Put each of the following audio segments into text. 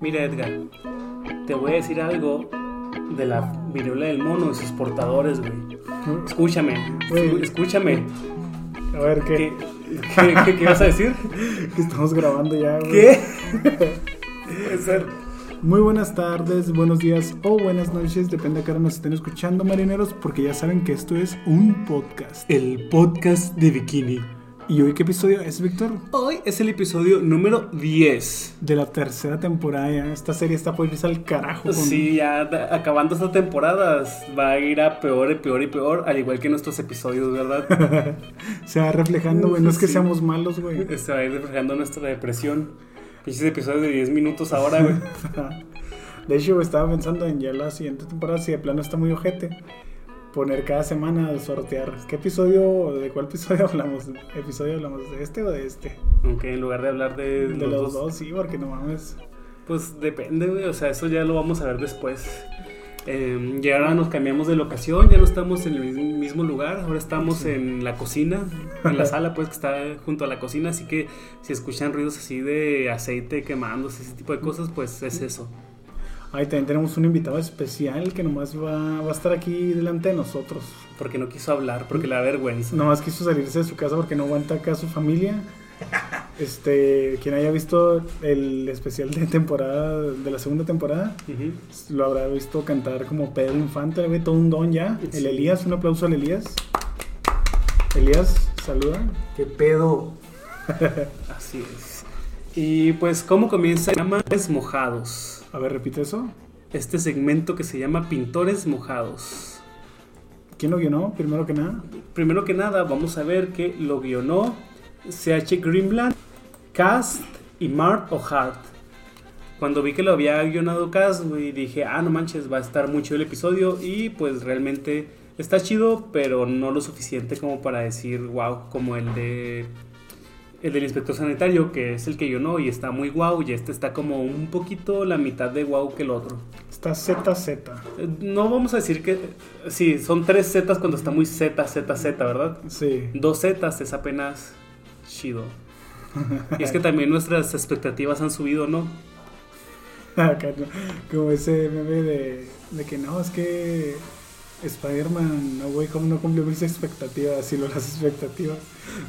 Mira, Edgar, te voy a decir algo de la viruela del mono y sus portadores, güey. Escúchame, escúchame. A ver, ¿Qué, ¿qué? qué, qué- qué vas a decir? Que estamos grabando ya, güey. ¿Qué? Puede ser. Muy buenas tardes, buenos días o buenas noches, depende a qué hora nos estén escuchando, marineros, porque ya saben que esto es un podcast. El podcast de Bikini. ¿Y hoy qué episodio es, Víctor? Hoy es el episodio número 10. De la tercera temporada ya. Esta serie está por irse al carajo. con- Sí, ya acabando esta temporada va a ir a peor y peor y peor, al igual que nuestros episodios, ¿verdad? Se va reflejando, güey. No es que Sí. seamos malos, güey. Se va a ir reflejando nuestra depresión. Pinches episodios de 10 minutos ahora, güey. De hecho, estaba pensando en ya la siguiente temporada, si de plano está muy ojete, poner cada semana sortear. ¿Qué episodio, de cuál episodio hablamos? ¿Episodio hablamos de este o de este? Aunque en lugar de hablar de, De los dos, sí, porque no mames. Pues depende, güey. O sea, eso ya lo vamos a ver después. Eh, y ahora nos cambiamos de locación, ya no estamos en el mis- mismo lugar, ahora estamos en la cocina, en la sala, pues que está junto a la cocina. Así que si escuchan ruidos así de aceite quemándose, ese tipo de cosas, pues es eso. Ahí también tenemos un invitado especial que nomás va, va a estar aquí delante de nosotros. Porque no quiso hablar, porque le da vergüenza. Nomás quiso salirse de su casa porque no aguanta acá su familia. Este, quien haya visto el especial de temporada, de la segunda temporada, lo habrá visto cantar como Pedro Infante, güey, todo un don ya. El. Elías, un aplauso al Elías. Elías, saluda. ¿Qué pedo? Así es. Y pues, ¿cómo comienza? Se llama Pintores Mojados. A ver, repite eso. Este segmento que se llama Pintores Mojados. ¿Quién lo guionó? Primero que nada. Primero que nada, vamos a ver que lo guionó C.H. Greenblatt, Cast y Mark O'Hart. Cuando vi que lo había guionado Cast, güey, dije, ah, no manches, va a estar muy chido el episodio. Y pues realmente está chido, pero no lo suficiente como para decir, wow, como el de. El del inspector sanitario, que es el que guionó y está muy guau, y este está como un poquito la mitad de guau que el otro. Está ZZ. Eh, No vamos a decir que. Sí, son tres Zetas cuando está muy Z, Z, Z, ¿verdad? Sí. Dos Zetas es apenas chido. Y es que también nuestras expectativas han subido, ¿no? ¿no? Como ese meme de, de que no, es que Spider-Man No Way Home no cumplió mis expectativas, sino las expectativas.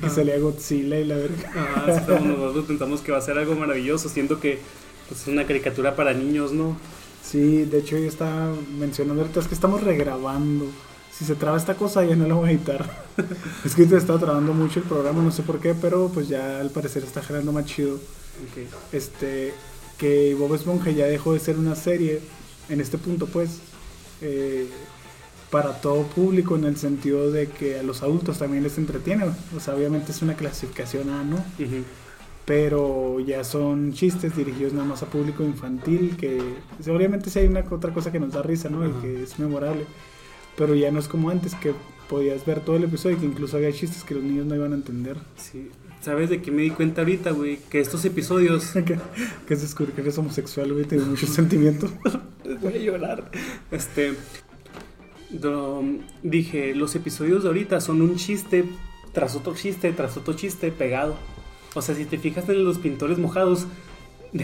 Que salía Godzilla y la verga. Ah, sí, pero nosotros pensamos que va a ser algo maravilloso, siendo que pues, es una caricatura para niños, ¿no? Sí, de hecho yo estaba mencionando ahorita, es que estamos regrabando. Si se traba esta cosa ya no la voy a editar. es que te estaba trabando mucho el programa, no sé por qué, pero pues ya al parecer está generando más chido. Ok. Este, que Bob Esponja ya dejó de ser una serie, en este punto pues, eh, para todo público en el sentido de que a los adultos también les entretiene. O sea, obviamente es una clasificación A, ¿no? Ujú. pero ya son chistes dirigidos nada más a público infantil, que obviamente sí hay una otra cosa que nos da risa, ¿no? Y Ajá. que es memorable, pero ya no es como antes, que podías ver todo el episodio y que incluso había chistes que los niños no iban a entender. Sí. ¿Sabes de qué me di cuenta ahorita, güey? Que estos episodios. que, que es descubrir que eres homosexual, güey, tiene muchos sentimientos. Voy a llorar. Este. Dije, los episodios de ahorita son un chiste tras otro chiste, tras otro chiste pegado. O sea, si te fijas en los pintores mojados,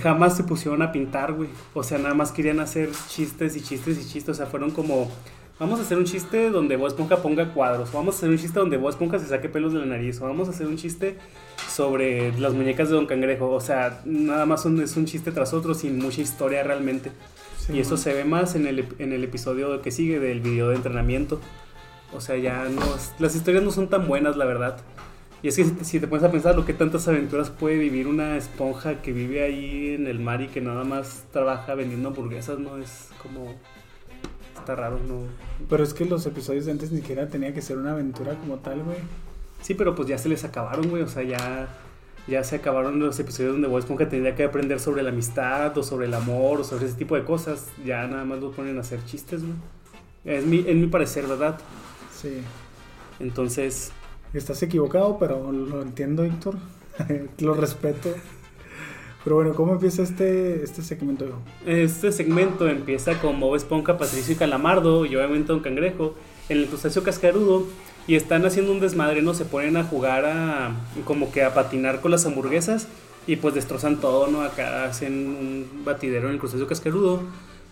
jamás se pusieron a pintar, güey. O sea, nada más querían hacer chistes y chistes y chistes. O sea, fueron como. Vamos a hacer un chiste donde Bob Esponja ponga cuadros. Vamos a hacer un chiste donde Bob Esponja se saque pelos de la nariz. O vamos a hacer un chiste sobre las muñecas de Don Cangrejo. O sea, nada más un- es un chiste tras otro sin mucha historia realmente. Sí, y eso ¿no? se ve más en el, en el episodio que sigue del video de entrenamiento. O sea, ya no. Las historias no son tan buenas, la verdad. Y es que si te, si te pones a pensar lo que tantas aventuras puede vivir una esponja que vive ahí en el mar y que nada más trabaja vendiendo hamburguesas, ¿no? Es como. Está raro, ¿no? Pero es que los episodios de antes ni siquiera tenía que ser una aventura como tal, güey. Sí, pero pues ya se les acabaron, güey. O sea, ya. Ya se acabaron los episodios donde Bob Esponja tendría que aprender sobre la amistad o sobre el amor o sobre ese tipo de cosas. Ya nada más lo ponen a hacer chistes, güey. Es mi, es mi parecer, ¿verdad? Sí. Entonces, Estás equivocado, pero lo entiendo, Héctor. lo respeto. Pero bueno, ¿cómo empieza este, este segmento? este segmento empieza con Bob Esponja, Patricio y Calamardo y obviamente Don Cangrejo en el crustáceo cascarudo y están haciendo un desmadre, ¿no? Se ponen a jugar a como que a patinar con las hamburguesas Y pues destrozan todo, ¿no? Acá hacen un batidero en el crustáceo cascarudo.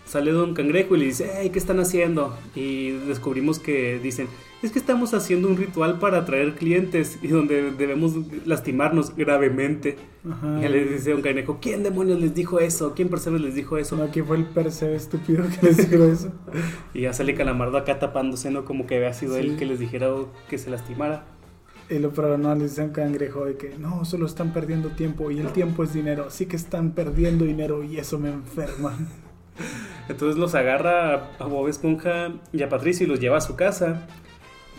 Sale Don Cangrejo y le dice, hey, ¿qué están haciendo? Y descubrimos que dicen, es que estamos haciendo un ritual para atraer clientes y donde debemos lastimarnos gravemente. Ajá. Y le dice Don Cangrejo, ¿quién demonios les dijo eso? ¿Quién Percebes les dijo eso? No, aquí fue el Perseo estúpido que les dijo eso. Y ya sale Calamardo acá tapándose, ¿no? Como que había sido Sí. él que les dijera que se lastimara. Y lo pero no, les dicen cangrejo de que no, solo están perdiendo tiempo y el tiempo es dinero, así que están perdiendo dinero y eso me enferma. Entonces los agarra a Bob Esponja y a Patricio y los lleva a su casa.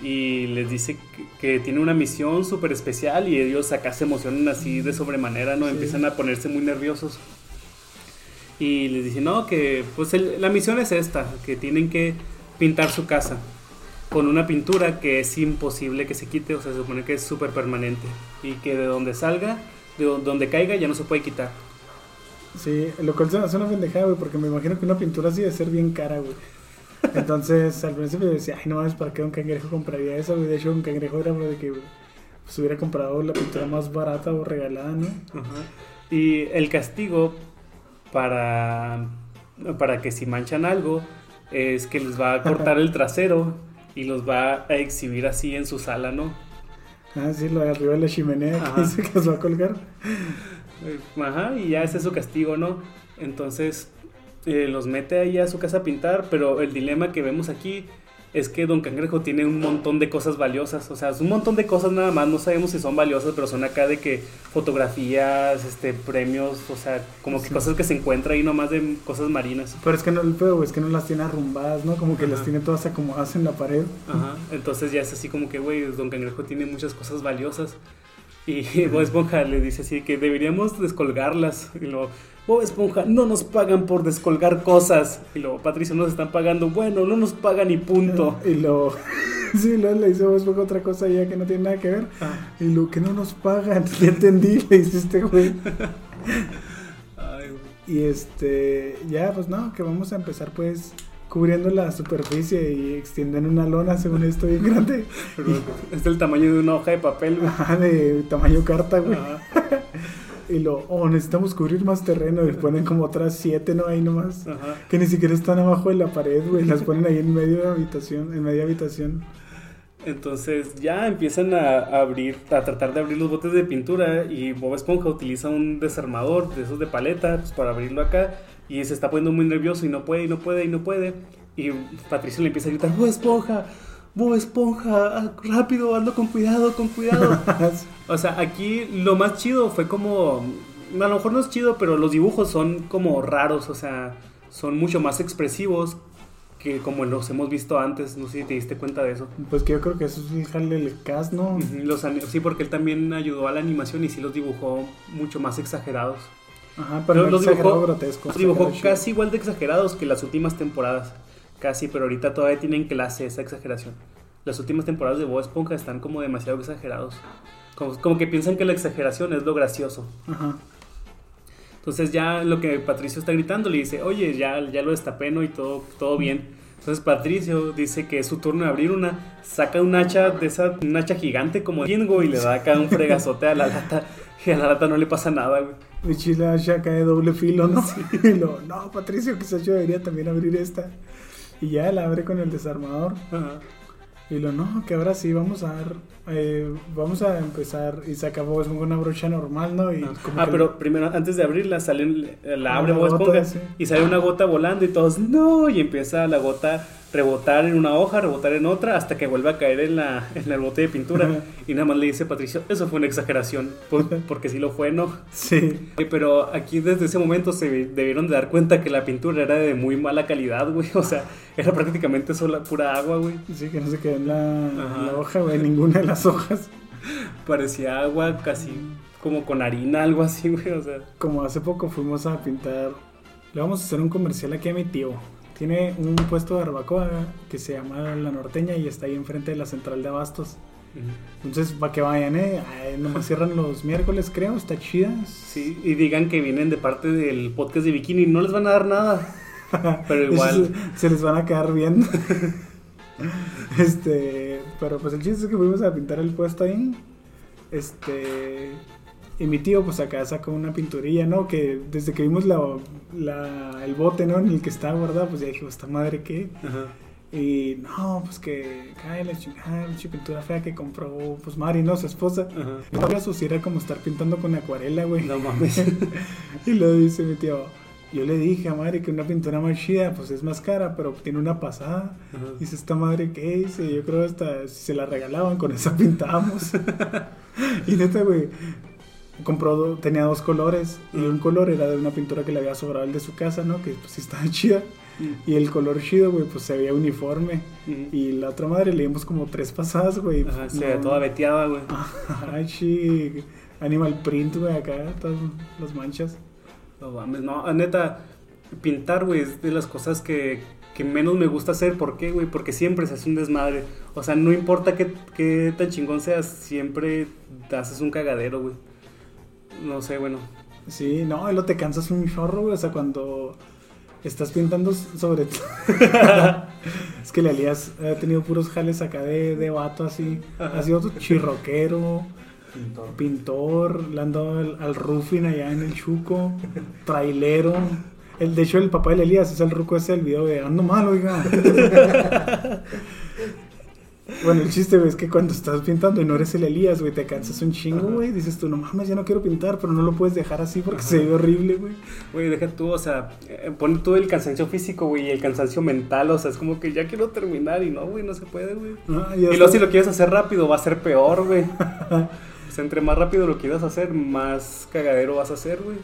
Y les dice que, que tiene una misión súper especial y ellos acá se emocionan así de sobremanera, ¿no? Sí. Empiezan a ponerse muy nerviosos. Y les dice, no, que pues el- la misión es esta, que tienen que pintar su casa con una pintura que es imposible que se quite, o sea, se supone que es súper permanente y que de donde salga, de do- donde caiga ya no se puede quitar. Sí, lo cual hace una pendejada, güey, porque me imagino que una pintura así debe ser bien cara, güey. Entonces, al principio decía, ay, no, es para qué un cangrejo compraría eso. De hecho, un cangrejo era de que pues, hubiera comprado la pintura más barata o regalada, ¿no? Ajá. Y el castigo para, para que si manchan algo es que les va a cortar el trasero y los va a exhibir así en su sala, ¿no? Ah, sí, lo de arriba de la chimenea Ajá. que dice que los va a colgar. Ajá, y ya ese es su castigo, ¿no? Entonces eh, los mete ahí a su casa a pintar, pero el dilema que vemos aquí es que Don Cangrejo tiene un montón de cosas valiosas, o sea, es un montón de cosas nada más, no sabemos si son valiosas, pero son acá de que fotografías, este, premios, o sea, como que Sí. cosas que se encuentra ahí nomás de cosas marinas. Pero es que no, el pedo, es que no las tiene arrumbadas, ¿no? Como que Ajá. las tiene todas acomodadas en la pared. Ajá, entonces ya es así como que, güey, Don Cangrejo tiene muchas cosas valiosas. Y Bob Esponja le dice así que deberíamos descolgarlas. Y luego, Bob Esponja, no nos pagan por descolgar cosas. Y luego, Patricio, nos están pagando. Bueno, no nos pagan y punto. Y lo. sí, luego le dice Bob Esponja otra cosa ya que no tiene nada que ver. Ah, Y lo que no nos pagan. Ya entendí, le dice este güey. ay, güey. Y este. Ya, pues no, que vamos a empezar pues cubriendo la superficie y extienden una lona según esto bien grande. Pero es del tamaño de una hoja de papel, güey. Ajá, de tamaño carta, güey. Ajá. Y lo, oh, necesitamos cubrir más terreno. Y ponen como otras siete, ¿no? Ahí nomás. Ajá. Que ni siquiera están abajo de la pared, güey. Las ponen ahí en medio de la habitación, en media habitación. Entonces ya empiezan a abrir, a tratar de abrir los botes de pintura y Bob Esponja utiliza un desarmador de esos de paleta pues, para abrirlo acá y se está poniendo muy nervioso y no puede y no puede y no puede y Patricio le empieza a gritar Bob Esponja, Bob Esponja, rápido, hazlo con cuidado, con cuidado. o sea, aquí lo más chido fue como, a lo mejor no es chido, pero los dibujos son como raros, o sea, son mucho más expresivos que como los hemos visto antes, no sé si te diste cuenta de eso. Pues que yo creo que eso es el del cast, ¿no? Los, sí, porque él también ayudó a la animación y sí los dibujó mucho más exagerados. Ajá, pero Los- dibujó- grotesco. Los dibujó casi igual de exagerados que las últimas temporadas. Casi, pero ahorita todavía tienen clase esa exageración. Las últimas temporadas de Bob Esponja están como demasiado exagerados. Como, como que piensan que la exageración es lo gracioso. Ajá. Entonces ya lo que Patricio está gritando le dice, oye, ya, ya lo destapé, ¿no? Y todo, todo bien. Entonces Patricio dice que es su turno de abrir una, saca un hacha de esa, un hacha gigante como Dingo y le da acá un fregazote a la lata. Y a la lata no le pasa nada, güey. Mi chila ya cae de doble filo, ¿no? Y lo, no, Patricio, quizás yo debería también abrir esta. Y ya la abre con el desarmador. Ajá. Y lo, no, que ahora sí, vamos a dar, eh, vamos a empezar. Y se acabó, es una brocha normal, ¿no? Y Ah, que- pero primero, antes de abrirla, sale, la Ah, abre Bob Esponja sí. y sale una gota volando y todos, no, y empieza la gota rebotar en una hoja, rebotar en otra, hasta que vuelve a caer en, la, en el bote de pintura. Y nada más le dice Patricio, eso fue una exageración, por- porque sí lo fue, ¿no? Sí. Eh, Pero aquí desde ese momento se debieron de dar cuenta que la pintura era de muy mala calidad, güey. O sea, era prácticamente sola, pura agua, güey. Sí, que no se quedó en la, en la hoja, güey, ninguna de las hojas. Parecía agua casi como con harina, algo así, güey. O sea, Como hace poco fuimos a pintar, le vamos a hacer un comercial aquí a mi tío. Tiene un puesto de barbacoa que se llama La Norteña y está ahí enfrente de la central de Abastos. Entonces, para que vayan, ¿eh? Ay, nomás cierran los miércoles, creo, está chida. sí, y digan que vienen de parte del podcast de Bikini, no les van a dar nada. Pero igual, Se, se les van a quedar viendo. este, pero pues el chiste es que fuimos a pintar el puesto ahí. Este, Y mi tío, pues acá sacó una pinturilla, ¿no? Que desde que vimos la, la- el bote, ¿no? En el que está guardado, pues ya dije, ¿esta madre qué? Ajá. Y no, pues que cae la chingada, pintura fea que compró, pues Mari, ¿no? Su esposa. Ajá. No sabía si era como estar pintando con acuarela, güey. No mames. Y lo dice mi tío, yo le dije a Mari que una pintura más chida, pues es más cara, pero tiene una pasada. Ajá. Dice, esta madre, ¿qué dice? Yo creo hasta si se la regalaban, con esa pintábamos. y neta, güey, compró, tenía dos colores. Y un color era de una pintura que le había sobrado el de su casa, ¿no? Que pues sí estaba chida. Y el color chido, güey, pues se veía uniforme. Ujú. Y la otra madre le dimos como tres pasadas, güey. Ajá, pues, se no- ve toda veteada, güey. Ay, sí. Animal print, güey, acá, todas las manchas. No mames, no, neta, pintar, güey, es de las cosas que, que menos me gusta hacer. ¿Por qué, güey? Porque siempre se hace un desmadre. O sea, no importa qué, qué tan chingón seas, siempre te haces un cagadero, güey. No sé, bueno. Sí, no, lo te cansas un chorro, güey. O sea, cuando estás pintando sobre. es que le Elías ha tenido puros jales acá de, de vato así. Ajá. Ha sido tu chirroquero, pintor, le han dado al, al roofing allá en el Chuco, trailero. El, de hecho, el papá de Elías es el ruco ese del video de ando mal, oiga. Bueno, el chiste, güey, es que cuando estás pintando y no eres el Elías, güey, te cansas un chingo, güey. Dices tú, no mames, ya no quiero pintar, pero no lo puedes dejar así porque Ajá. se ve horrible, güey. Güey, deja tú, o sea, eh, pon tú el cansancio físico, güey, y el cansancio mental. O sea, es como que ya quiero terminar y no, güey, no se puede, güey. Ah, Y luego si lo quieres hacer rápido va a ser peor, güey. o sea, entre más rápido lo quieras hacer, más cagadero vas a hacer, güey.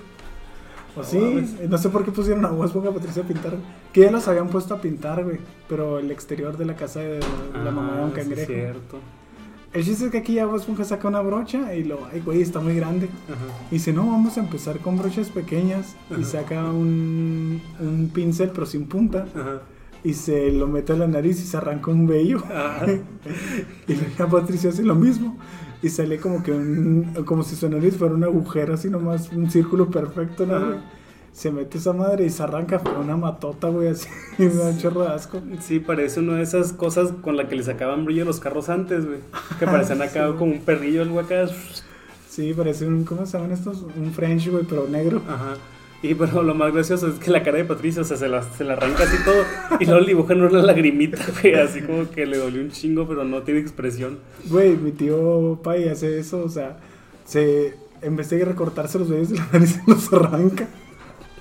O No sí, no sé por qué pusieron a Bob a Patricia a pintar. Que ya los habían puesto a pintar, güey. Pero el exterior de la casa de la mamá de un Ah, sí, cangrejo. cierto. el chiste es que aquí ya Bob Esponja saca una brocha y lo, ay, güey, está muy grande. Ajá. Y dice, no, vamos a empezar con brochas pequeñas. Y saca un, un pincel, pero sin punta. Ajá. Y se lo mete a la nariz y se arranca un vello. Ajá. y ya Patricia hace lo mismo. Y sale como que un, como si su nariz fuera un agujero, así nomás, un círculo perfecto, ¿no, Ajá. Se mete esa madre y se arranca con una matota, güey, así. Y me da un chorro de asco. Sí, parece una de esas cosas con la que le sacaban brillo a los carros antes, güey. Que parecían acá Sí. como un perrillo, algo acá. Sí, parece un, ¿cómo se llaman estos? Un French, güey, pero negro. Ajá. Y pero lo más gracioso es que la cara de Patricia, o sea, se la, se la arranca así todo. Y luego le dibujan una lagrimita, güey. Así como que le dolió un chingo, pero no tiene expresión. Güey, mi tío Pai hace eso, o sea, se, en vez de recortarse los vellos de la nariz, se los arranca.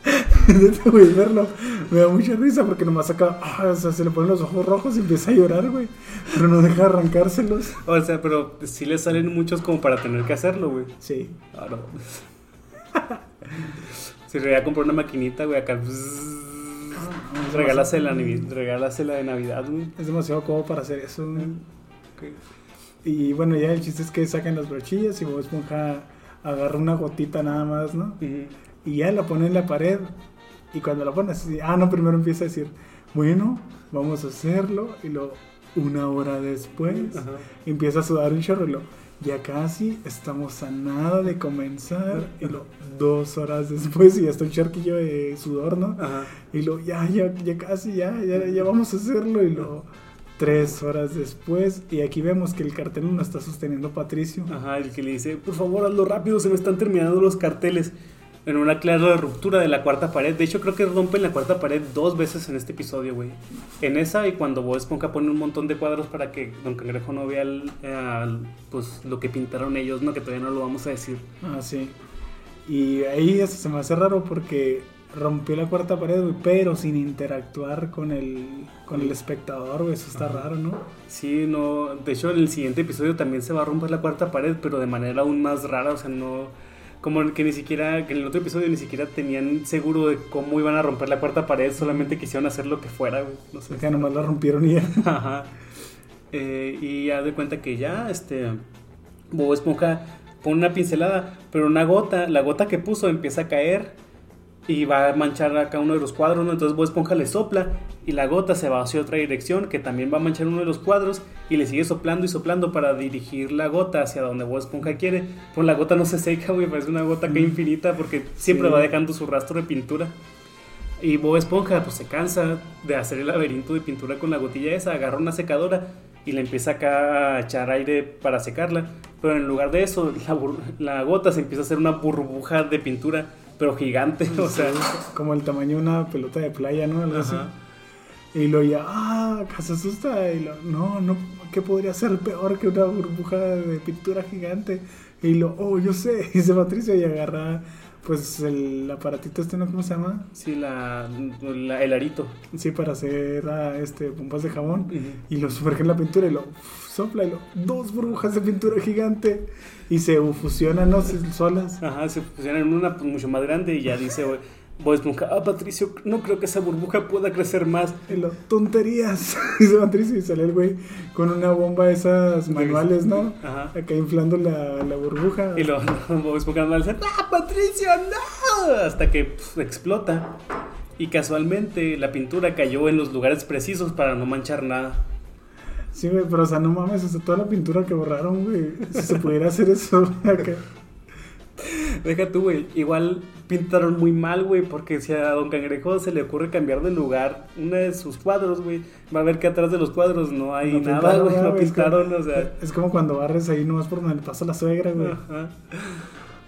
Neta, güey, verlo me da mucha risa porque nomás saca, ah, o sea, se le ponen los ojos rojos y empieza a llorar, güey. Pero no deja de arrancárselos. O sea, pero sí le salen muchos como para tener que hacerlo, güey. Sí. Ah, no. Si regalé comprar una maquinita, güey, acá. Regálasela, regálasela de Navidad, güey. Es demasiado cómodo para hacer eso, güey. Y bueno, ya el chiste es que sacan las brochillas y Bob Esponja agarra una gotita nada más, ¿no? Y ya la pone en la pared. Y cuando la pone así, ah, no, primero empieza a decir, bueno, vamos a hacerlo. Y luego, una hora después, empieza a sudar un chorro. Y luego, ya casi estamos a nada de comenzar. Y luego, dos horas después, y ya está un charquillo de sudor, ¿no? Ajá. Y luego, ya, ya, ya casi, ya, ya, ya vamos a hacerlo. Y luego, tres horas después, y aquí vemos que el cartel no está sosteniendo Patricio. Ajá, el que le dice, por favor, hazlo rápido, se me están terminando los carteles. En una clara ruptura de la cuarta pared. De hecho, creo que rompen la cuarta pared dos veces en este episodio, güey. En esa y cuando Bob Esponja pone un montón de cuadros para que Don Cangrejo no vea el- el- pues, lo que pintaron ellos, ¿no? Que todavía no lo vamos a decir. Ah, sí. Y ahí se me hace raro porque rompió la cuarta pared, güey, pero sin interactuar con el, con el espectador, güey. Eso está Ajá. raro, ¿no? Sí, no. De hecho, en el siguiente episodio también se va a romper la cuarta pared, pero de manera aún más rara. O sea, no. Como que ni siquiera. Que en el otro episodio ni siquiera tenían seguro de cómo iban a romper la cuarta pared. Solamente quisieron hacer lo que fuera, güey. No sé. Sea, nomás la rompieron y ya. Ajá. Eh, y ya de cuenta que ya, este. Bob Esponja pone una pincelada, pero una gota, la gota que puso empieza a caer y va a manchar acá uno de los cuadros, ¿no? Entonces Bob Esponja le sopla y la gota se va hacia otra dirección que también va a manchar uno de los cuadros y le sigue soplando y soplando para dirigir la gota hacia donde Bob Esponja quiere. Pues la gota no se seca, güey, parece una gota que Mm. infinita porque siempre Sí. va dejando su rastro de pintura. Y Bob Esponja pues se cansa de hacer el laberinto de pintura con la gotilla esa, agarra una secadora y le empieza acá a echar aire para secarla. Pero en lugar de eso, la, la gota se empieza a hacer una burbuja de pintura, pero gigante, o sea. como el tamaño de una pelota de playa, ¿no? Algo así. Y lo ya, ah, que se asusta. Y lo, no, no, ¿qué podría ser peor que una burbuja de pintura gigante? Y lo, oh, yo sé, dice Patricio y agarra, pues, el aparatito este, ¿no? ¿Cómo se llama? Sí, la, la- el arito. Sí, para hacer ah, este, pompas de jabón. Y lo sumerge en la pintura y lo uf, sopla y lo, dos burbujas de pintura gigante. Y se fusionan, ¿no? Solas. Ajá, se fusiona en una pues, mucho más grande y ya dice Bob Esponja, ah, Patricio, no creo que esa burbuja pueda crecer más. Y lo, tonterías. Dice Patricio y sale el güey con una bomba de esas manuales, ¿no? Ajá. Acá inflando la, la burbuja. Y lo Bob Esponja normal dice, ¡ah, Patricio, no! Hasta que pues, explota. Y casualmente la pintura cayó en los lugares precisos para no manchar nada. Sí, güey, pero o sea, no mames, o sea, toda la pintura que borraron, güey. Si se pudiera hacer eso acá. Deja tú, güey. Igual pintaron muy mal, güey, porque si a Don Cangrejo se le ocurre cambiar de lugar uno de sus cuadros, güey, va a ver que atrás de los cuadros no hay No nada, güey. No pintaron, como- o sea. Es como cuando barres ahí nomás por donde le pasa la suegra, güey. Ajá.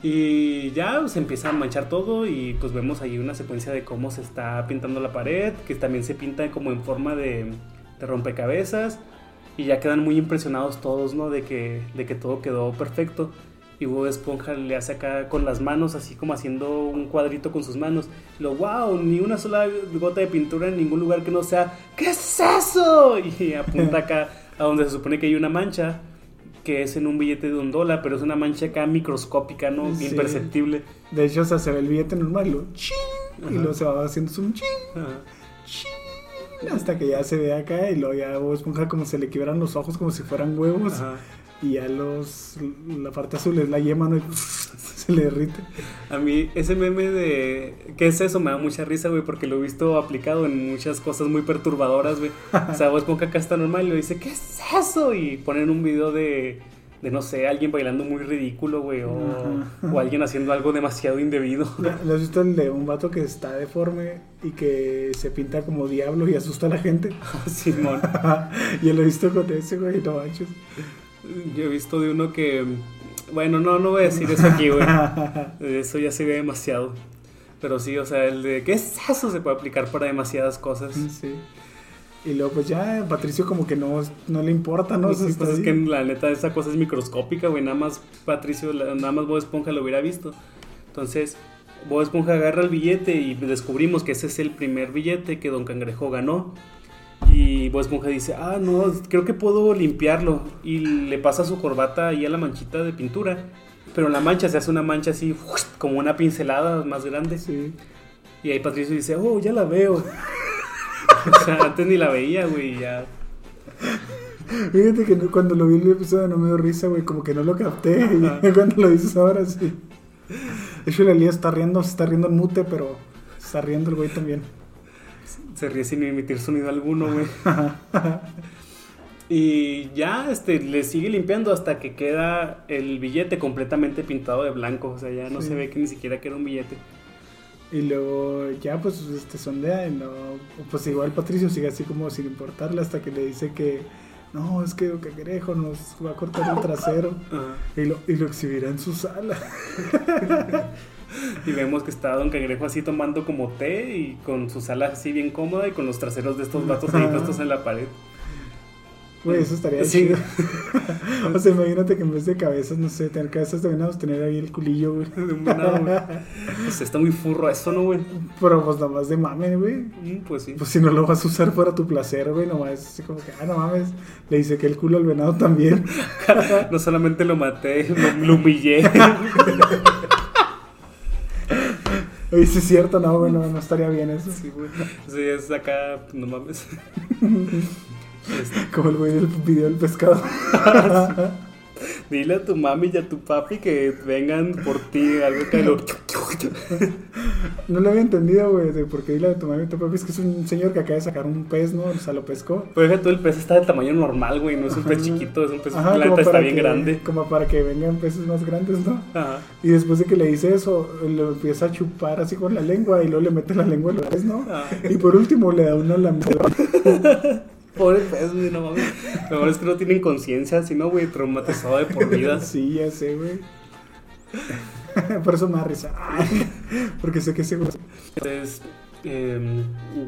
Y ya se empieza a manchar todo y pues vemos ahí una secuencia de cómo se está pintando la pared, que también se pinta como en forma de, de rompecabezas y ya quedan muy impresionados todos, ¿no? De que, de que todo quedó perfecto. Y Bob Esponja le hace acá con las manos, así como haciendo un cuadrito con sus manos. Y lo, wow, ni una sola gota de pintura en ningún lugar que no sea, ¿qué es eso? Y apunta acá a donde se supone que hay una mancha, que es en un billete de un dólar, pero es una mancha acá microscópica, ¿no? Sí. Imperceptible. De hecho, o sea, se ve el billete normal y lo ching. Y luego se va haciendo un ching, Ajá. ching. Hasta que ya se ve acá y luego ya Bob Esponja como se le quiebran los ojos como si fueran huevos. Ajá. Y ya los. La parte azul es la yema, ¿no? Y se le derrite. A mí ese meme de... ¿Qué es eso? Me da mucha risa, güey, porque lo he visto aplicado en muchas cosas muy perturbadoras, güey. O sea, Bob Esponja acá está normal y lo dice, ¿qué es eso? Y ponen un video de, de no sé, alguien bailando muy ridículo, güey, o, alguien haciendo algo demasiado indebido. ¿Lo has visto el de un vato que está deforme y que se pinta como diablo y asusta a la gente? Simón. Yo lo he visto con ese, güey, no manches. Yo he visto de uno que... Bueno, no, no voy a decir eso aquí, güey. Eso ya se ve demasiado. Pero sí, o sea, el de ¿qué es eso? Se puede aplicar para demasiadas cosas. Sí. Y luego, pues ya, Patricio como que no, no le importa, ¿no? Está pues es que la neta esa cosa es microscópica, güey. Nada más Patricio, nada más Bob Esponja lo hubiera visto. Entonces, Bob Esponja agarra el billete y descubrimos que ese es el primer billete que Don Cangrejo ganó. Y Bob Esponja dice, ah, no, creo que puedo limpiarlo. Y le pasa su corbata ahí a la manchita de pintura. Pero la mancha se hace una mancha así, como una pincelada más grande. Sí. Y ahí Patricio dice, oh, ya la veo. o sea, antes ni la veía, güey, ya. Fíjate que no- cuando lo vi el episodio no me dio risa, güey, como que no lo capté. Y cuando lo dices ahora, sí. De hecho, la Lía está riendo, se está riendo en mute, pero está riendo el güey también. Se ríe sin emitir sonido alguno, güey. y ya este, le sigue limpiando hasta que queda el billete completamente pintado de blanco. O sea, ya no Sí. se ve que ni siquiera que era un billete. Y luego ya pues este sondea y no, pues igual Patricio sigue así como sin importarle hasta que le dice que no, es que Cangrejo nos va a cortar el trasero y lo, y lo exhibirá en su sala. Y vemos que está Don Cangrejo así tomando como té y con su sala así bien cómoda y con los traseros de estos vatos ahí puestos en la pared. Güey, eso estaría Sí. chido. o sea, imagínate que en vez de cabezas, no sé, tener cabezas de venados, tener ahí el culillo, güey. De un venado, güey. Pues está muy furro eso, ¿no, güey? Pero pues nomás de mame, güey. Mm, Pues sí. Pues si no lo vas a usar para tu placer, güey, nomás así como que, ah, no mames, le dice que el culo al venado también. No solamente lo maté, lo, lo humillé. Oye, sí es cierto, no, güey, no, no estaría bien eso. Sí, güey. Sí, es acá, no mames. Como el güey del video del pescado. dile a tu mami y a tu papi que vengan por ti, algo que lo... No lo había entendido, güey, de por qué dile a tu mami y tu papi es que es un señor que acaba de sacar un pez, ¿no? O sea, lo pescó. Pero fíjate, el pez está del tamaño normal, güey, no es un pez Ajá. chiquito, es un pez, Ajá, la como neta está bien que- grande. Como para que vengan peces más grandes, ¿no? Ajá. Y después de que le dice eso, lo empieza a chupar así con la lengua y luego le mete la lengua al pez, ¿no? Ah. Y por último le da una lambida. Pobre pez, güey, no mames. Lo mejor es que no tienen conciencia, sino, güey, traumatizado de por vida. Sí, ya sé, güey. Por eso me da risa. Porque sé que seguro. Entonces, eh,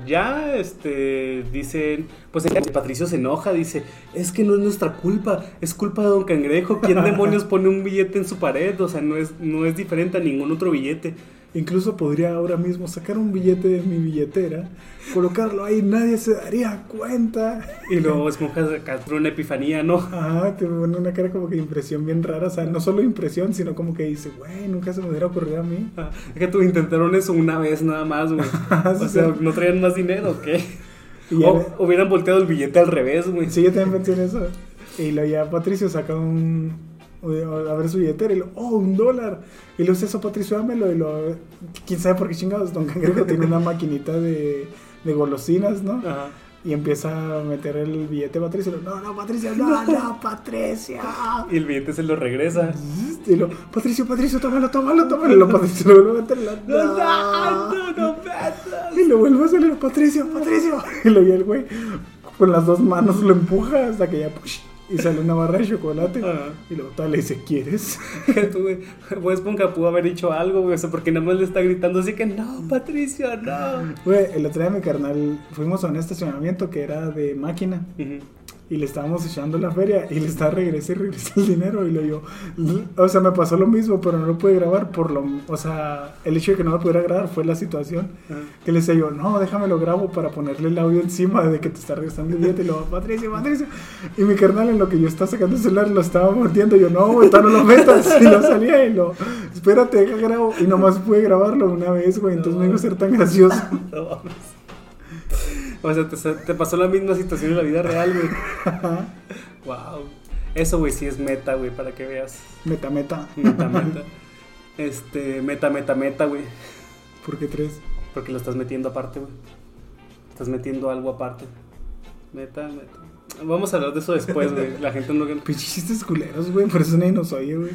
ya, este, dicen, pues el Patricio se enoja, dice, es que no es nuestra culpa, es culpa de Don Cangrejo, ¿quién demonios pone un billete en su pared? O sea, no es, no es diferente a ningún otro billete. Incluso podría ahora mismo sacar un billete de mi billetera, colocarlo ahí, nadie se daría cuenta. Y luego acá tuvo una epifanía, ¿no? Ajá, te pone una cara como que de impresión bien rara. O sea, no solo impresión, sino como que dice, güey, nunca se me hubiera ocurrido a mí. Ah, Es que tú intentaron eso una vez nada más, güey. O sea, ¿no traían más dinero o qué? Y O hubieran volteado el billete al revés, güey. Sí, yo también pensé en eso. Y luego ya Patricio saca un. A ver su billetera y lo, oh, un dólar. Y lo eso, Patricio, dámelo. Y lo, quién sabe por qué chingados. Don Cangrejo tiene una maquinita de, de golosinas, ¿no? Ajá. Y empieza a meter el billete a Patricio. y lo, No, no, Patricio, no, no, Patricio. Y el billete se lo regresa. Y lo, Patricio, Patricio, tómalo, tómalo, tómalo. Y lo Patricio lo vuelve a meter. lo, No, "No". no, no, metas. Y lo vuelve a salir, Patricio, Patricio. Y lo y el güey con las dos manos lo empuja hasta que ya push, y sale una barra de chocolate. Y luego tal le dice, ¿quieres? Bob Esponja pudo haber dicho algo, güey, o sea, porque nada más le está gritando así que no, Patricio, no. Güey, el otro día mi carnal fuimos a un estacionamiento que era de máquina. Ujú. Y le estábamos echando la feria y le está regresa y regresa el dinero y lo yo, o sea, me pasó lo mismo, pero no lo pude grabar por lo, o sea, el hecho de que no lo pudiera grabar fue la situación. Que le decía yo, no, déjame lo grabo para ponerle el audio encima de que te está regresando el billete. Y luego, Patricio, Patricio. Y mi carnal, en lo que yo estaba sacando el celular, lo estaba mordiendo. Yo, no, güey, no lo metas. Y no salía. Y lo, espérate, deja grabo. Y nomás pude grabarlo una vez, güey. Entonces me iba a ser tan gracioso. No mames. O sea, te, te pasó la misma situación en la vida real, güey. Wow. Eso, güey, sí es meta, güey, para que veas. Meta, meta. Meta, meta. Este, meta, meta, meta, güey. ¿Por qué tres? Porque lo estás metiendo aparte, güey. Estás metiendo algo aparte. Meta, meta. Vamos a hablar de eso después, güey. La gente no... Chistes culeros, güey. Por eso nadie nos oye, güey.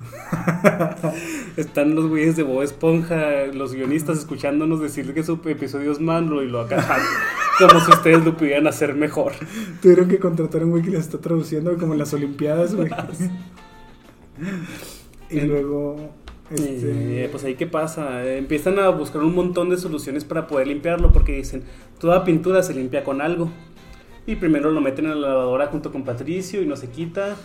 Están los güeyes de Bob Esponja, los guionistas escuchándonos decir que su episodio es malo y lo acaban como si ustedes lo pudieran hacer mejor. Tuvieron que contratar a un güey que les está traduciendo como en las Olimpiadas, güey. y luego. Este, Eh, pues ahí qué pasa, Eh, empiezan a buscar un montón de soluciones para poder limpiarlo porque dicen, toda pintura se limpia con algo. Y primero lo meten en la lavadora junto con Patricio y no se quita.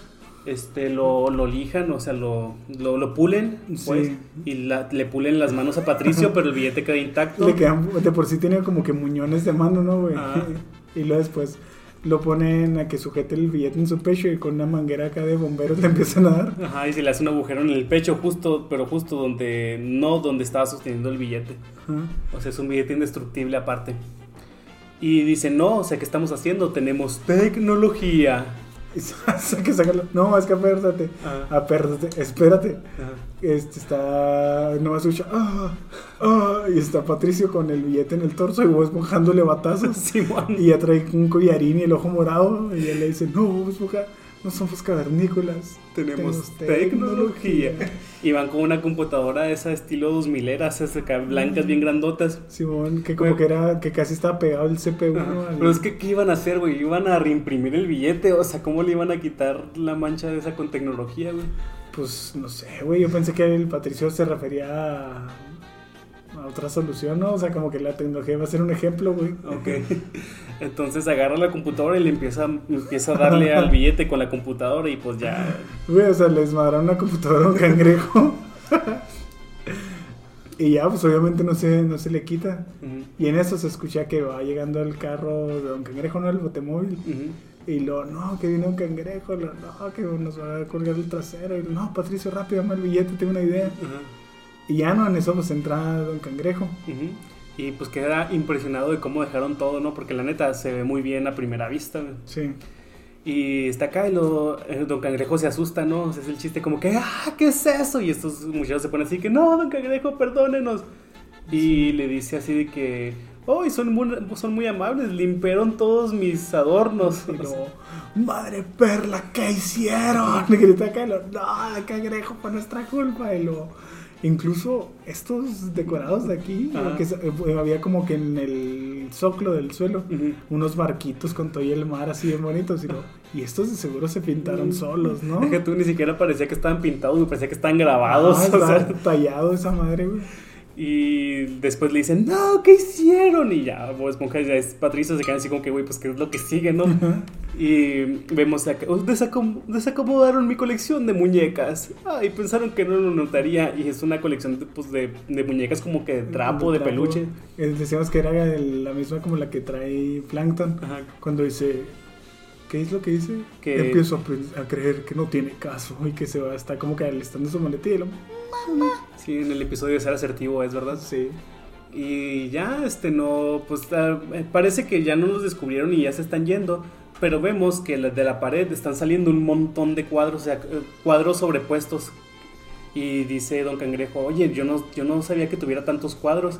Este, lo, lo lijan, o sea, lo, lo, lo pulen, pues, Sí. y la- le pulen las manos a Patricio, pero el billete queda intacto. Le quedan, de por sí tenía como que muñones de mano, ¿no, güey? Ah. Y luego después lo ponen a que sujete el billete en su pecho y con una manguera acá de bomberos le empiezan a dar. Ajá, y se le hace un agujero en el pecho, justo, pero justo donde, no donde estaba sosteniendo el billete. Ajá. O sea, es un billete indestructible aparte. Y dicen, no, o sea, ¿qué estamos haciendo? Tenemos tecnología. Y saca, sácalo. No, es que apértate. Ajá. Apértate, espérate. Este está. No me escucha. Ah, ah, y está Patricio con el billete en el torso y vos mojándole batazos. Y ya trae un collarín y el ojo morado. Y él le dice: No, Esponja, no somos cavernícolas. Tenemos tecnología. Y van con una computadora de esa estilo 2000 eras, blancas bien grandotas. Simón, que como que era, que casi estaba pegado el CPU. Pero es que, ¿qué iban a hacer, güey? Iban a reimprimir el billete. O sea, ¿cómo le iban a quitar la mancha de esa con tecnología, güey? Pues no sé, güey. Yo pensé que el Patricio se refería a, a otra solución, ¿no? O sea, como que la tecnología va a ser un ejemplo, güey. Ok. Entonces agarra la computadora y le empieza, empieza a darle al billete con la computadora y pues ya. Güey, o sea, les mandaron una computadora a un cangrejo. y ya, pues obviamente no se, no se le quita. Y en eso se escucha que va llegando el carro de Don Cangrejo, ¿no? El botemóvil. ujú. Y lo, no, que viene un cangrejo, lo, no, que nos va a colgar el trasero. Y lo, no, Patricio, rápido, dame el billete, tengo una idea. Ajá, Y ya no, en eso pues entra Don Cangrejo. ujú. Y pues queda impresionado de cómo dejaron todo, ¿no? Porque la neta se ve muy bien a primera vista, güey. Sí. Y está acá y lo, eh, Don Cangrejo se asusta, ¿no? O sea, es el chiste como que, ¡ah, qué es eso! Y estos muchachos se ponen así que, no, Don Cangrejo, perdónenos. Y le dice así de que, oh, son muy, son muy amables, limpiaron todos mis adornos. Y luego, madre perla, ¿qué hicieron? Y grita acá, y lo, no, el cangrejo fue nuestra culpa. Y luego, Incluso estos decorados de aquí, Ajá. que eh, había como que en el zoclo del suelo, unos barquitos con todo y el mar así bien bonitos. Y, lo- y estos de seguro se pintaron solos, ¿no? Es que tú ni siquiera parecía que estaban pintados, me parecía que estaban grabados. Ah, o sea, tallado esa madre, güey. Y después le dicen, no, ¿qué hicieron? Y ya, Bob Esponja ya es Patricia, se quedan así como que, güey, pues qué es lo que sigue, ¿no? y vemos acá, "Oh, desacom- desacomodaron mi colección de muñecas. Ah, y pensaron que no lo notaría. Y es una colección de, pues, de, de muñecas como que de trapo, de Trapo. peluche. Eh, Decíamos que era el- la misma como la que trae Plankton. Ajá. Cuando dice, ¿qué es lo que dice? Que- Empiezo a creer que no tiene caso y que se va, está como que alistando su maletilla. y lo- Sí, en el episodio de ser asertivo, es verdad. Sí. Y ya, este, no, pues ah, eh, parece que ya no los descubrieron y ya se están yendo. Pero vemos que de la pared están saliendo un montón de cuadros, o sea, eh, cuadros sobrepuestos. Y dice Don Cangrejo, oye, yo no, yo no sabía que tuviera tantos cuadros.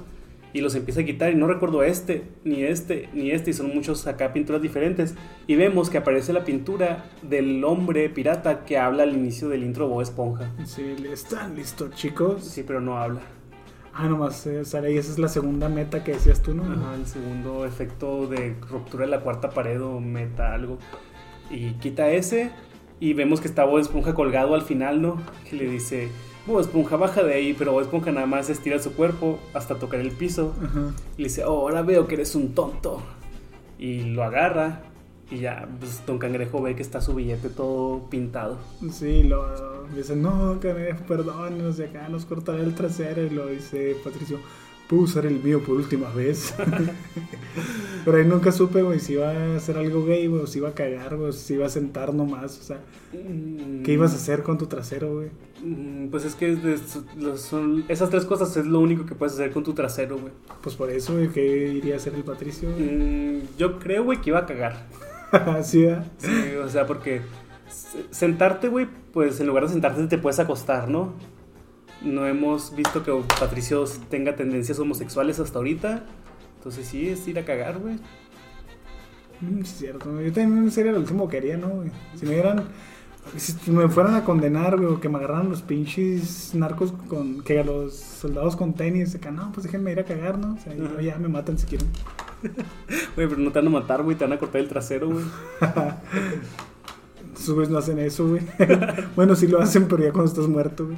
Y los empieza a quitar y no recuerdo este, ni este, ni este. Y son muchos acá pinturas diferentes. Y vemos que aparece la pintura del hombre pirata que habla al inicio del intro Bob Esponja. Sí, ¿están listos, chicos? Sí, pero no habla. Ah, nomás eh, sale ahí. Esa es la segunda meta que decías tú, ¿no? Ajá, el segundo efecto de ruptura de la cuarta pared o meta algo. Y quita ese y vemos que está Bob Esponja colgado al final, ¿no? Que le dice, Bob Esponja, baja de ahí, pero Bob Esponja nada más estira su cuerpo hasta tocar el piso. Y le dice, oh, ahora veo que eres un tonto. Y lo agarra y ya, pues Don Cangrejo ve que está su billete todo pintado. Sí, lo dice, no, cangrejo, perdón, no sé acá, nos cortará el trasero. Y lo dice Patricio, puedo usar el mío por última vez. Pero ahí nunca supe, güey, si iba a hacer algo gay, güey, o si iba a cagar, güey, o si iba a sentar nomás. O sea, ¿qué ibas a hacer con tu trasero, güey? Mm, Pues es que son, esas tres cosas es lo único que puedes hacer con tu trasero, güey. Pues por eso, güey, ¿qué iría a hacer el Patricio? güey? Mm, yo creo, güey, que iba a cagar. Así, ¿verdad? Sí, o sea, porque sentarte, güey, pues en lugar de sentarte te puedes acostar, ¿no? No hemos visto que Patricio tenga tendencias homosexuales hasta ahorita. Entonces sí, es ir a cagar, güey. Mm, es cierto. güey. Yo también sería lo último que haría, ¿no, güey? Si me dieran... Si me fueran a condenar, güey, o que me agarraran los pinches narcos con... Que a los soldados con tenis, acá, no, pues déjenme ir a cagar, ¿no? O sea, Ajá. ya me matan si quieren. Güey, pero no te van a matar, güey, te van a cortar el trasero, güey. Sus güeyes no hacen eso, güey. bueno, sí lo hacen, pero ya cuando estás muerto, güey.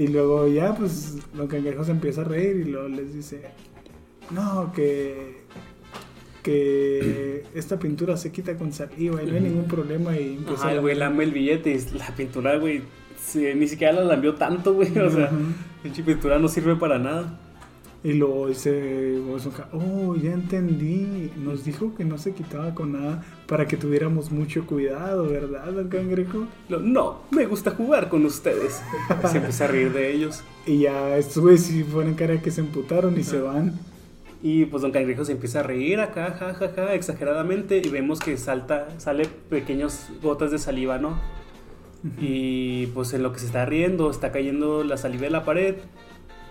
Y luego ya, pues, Don Cangrejo se empieza a reír y luego les dice, no, que... Que esta pintura se quita con saliva y no hay ningún problema y empieza Ajá, el güey lame el billete y la pintura, güey, sí, ni siquiera la lambió tanto, güey. O sea, Ujú. pinche pintura no sirve para nada. Y luego dice oh, ya entendí. Nos dijo que no se quitaba con nada para que tuviéramos mucho cuidado, ¿verdad, Don Cangrejo? Lo- no, me gusta jugar con ustedes. Se empieza a reír de ellos. Y ya estos güeyes sí ponen cara que se emputaron y se van. Y pues Don Cangrejo se empieza a reír acá, ja, ja, ja, exageradamente. Y vemos que salta, sale pequeños gotas de saliva, ¿no? Y pues en lo que se está riendo, está cayendo la saliva de la pared.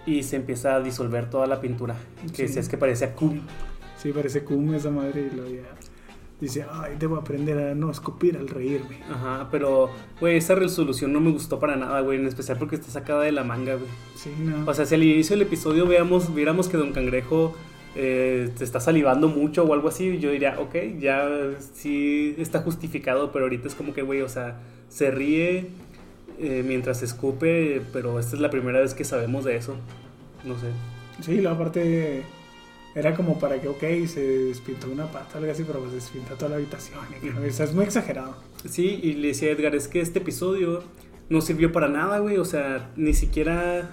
Y se empieza a disolver toda la pintura. Que Sí. es que parecía cool. Sí, parece cum esa madre y luego ya dice, ay, debo aprender a no escupir al reírme. Ajá, pero, güey, esa resolución no me gustó para nada, güey. En especial porque está sacada de la manga, güey. Sí, no. O sea, si al inicio del episodio veamos, viéramos que Don Cangrejo eh, te está salivando mucho o algo así, yo diría, ok, ya sí está justificado, pero ahorita es como que, güey, o sea, se ríe eh, mientras escupe, pero esta es la primera vez que sabemos de eso. No sé. Sí, la parte era como para que, ok, se despintó una pata, algo así, pero pues despinta toda la habitación. O sea, es muy exagerado. Sí, y le decía a Edgar, es que este episodio no sirvió para nada, güey. O sea, ni siquiera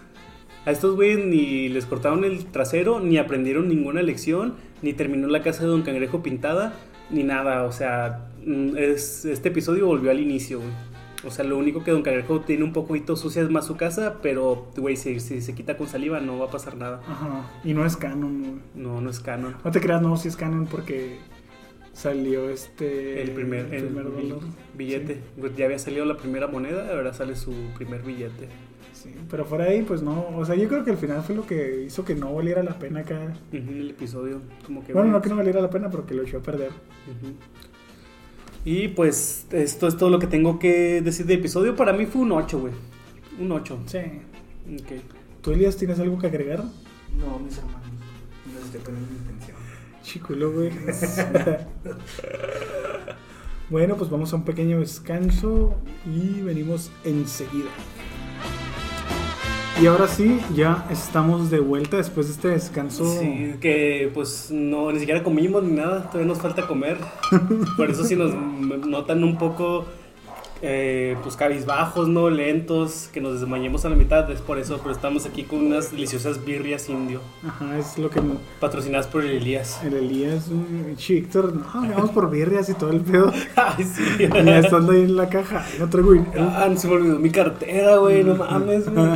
a estos güeyes ni les cortaron el trasero, ni aprendieron ninguna lección, ni terminó la casa de Don Cangrejo pintada, ni nada. O sea, mm, es, este episodio volvió al inicio, güey. O sea, lo único que Don Cangrejo tiene un poquito sucia es más su casa, pero, güey, si, si se quita con saliva no va a pasar nada. Ajá. Y no es canon, güey. No, no es canon. No te creas, no, sí es canon porque salió este... El primer, el primer billete. Pues Ya había salido la primera moneda, ahora sale su primer billete. Sí, pero fuera de ahí, pues no. O sea, yo creo que al final fue lo que hizo que no valiera la pena acá. Ujú, el episodio, como que... Bueno, no que no valiera la pena, pero que lo echó a perder. Ujú. Y pues esto es todo lo que tengo que decir de episodio. Para mí fue un 8, güey. Un 8. Sí. Ok. ¿Tú, Elías, tienes algo que agregar? No, mis hermanos. No es que tengan mi intención. Chiculo, güey. bueno, pues vamos a un pequeño descanso y venimos enseguida. Y ahora sí, ya estamos de vuelta después de este descanso. Sí, que pues no, ni siquiera comimos ni nada, todavía nos falta comer. Por eso si nos notan un poco, eh, pues cabizbajos, ¿no? Lentos, que nos desmayemos a la mitad, es por eso, pero estamos aquí con unas deliciosas birrias indio, Ajá, es lo que patrocinadas por el Elías. el Elías, Héctor, no, vamos por birrias y todo el pedo. Ay, sí. Ya estando ahí en la caja, no traigo dinero. Ah, se me olvidó mi cartera, güey, no mames, güey.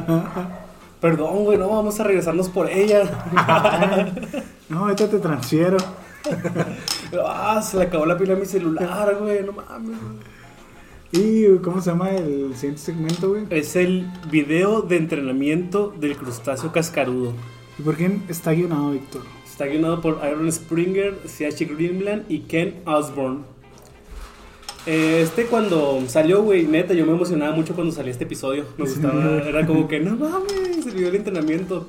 Perdón, güey, no, vamos a regresarnos por ella. No, ahorita te transfiero. Ah, se le acabó la pila a mi celular, güey, no mames. güey. ¿Y cómo se llama el siguiente segmento, güey? Es el video de entrenamiento del crustáceo cascarudo. ¿Y por quién está guionado, Víctor? Está guionado por Aaron Springer, C.H. Greenblatt y Ken Osborne. Eh, Este cuando salió, güey, neta, yo me emocionaba mucho cuando salió este episodio. Me gustaba, era como que, no mames, el video de entrenamiento.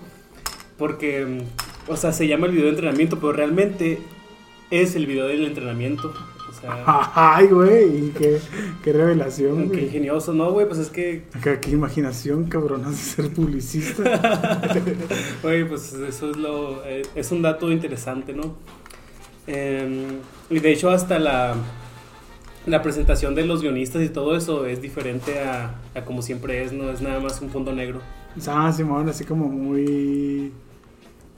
Porque, mm, o sea, se llama el video de entrenamiento, pero realmente es el video del entrenamiento. Ay, güey, qué, qué revelación, qué ingenioso, ¿no, güey? Pues es que, Qué, qué imaginación, cabrón, de ser publicista. güey, pues eso es lo, eh, es un dato interesante, ¿no? Eh, y de hecho hasta la, la presentación de los guionistas y todo eso es diferente a, a como siempre es, no es nada más un fondo negro. Ah, Simón, así como muy.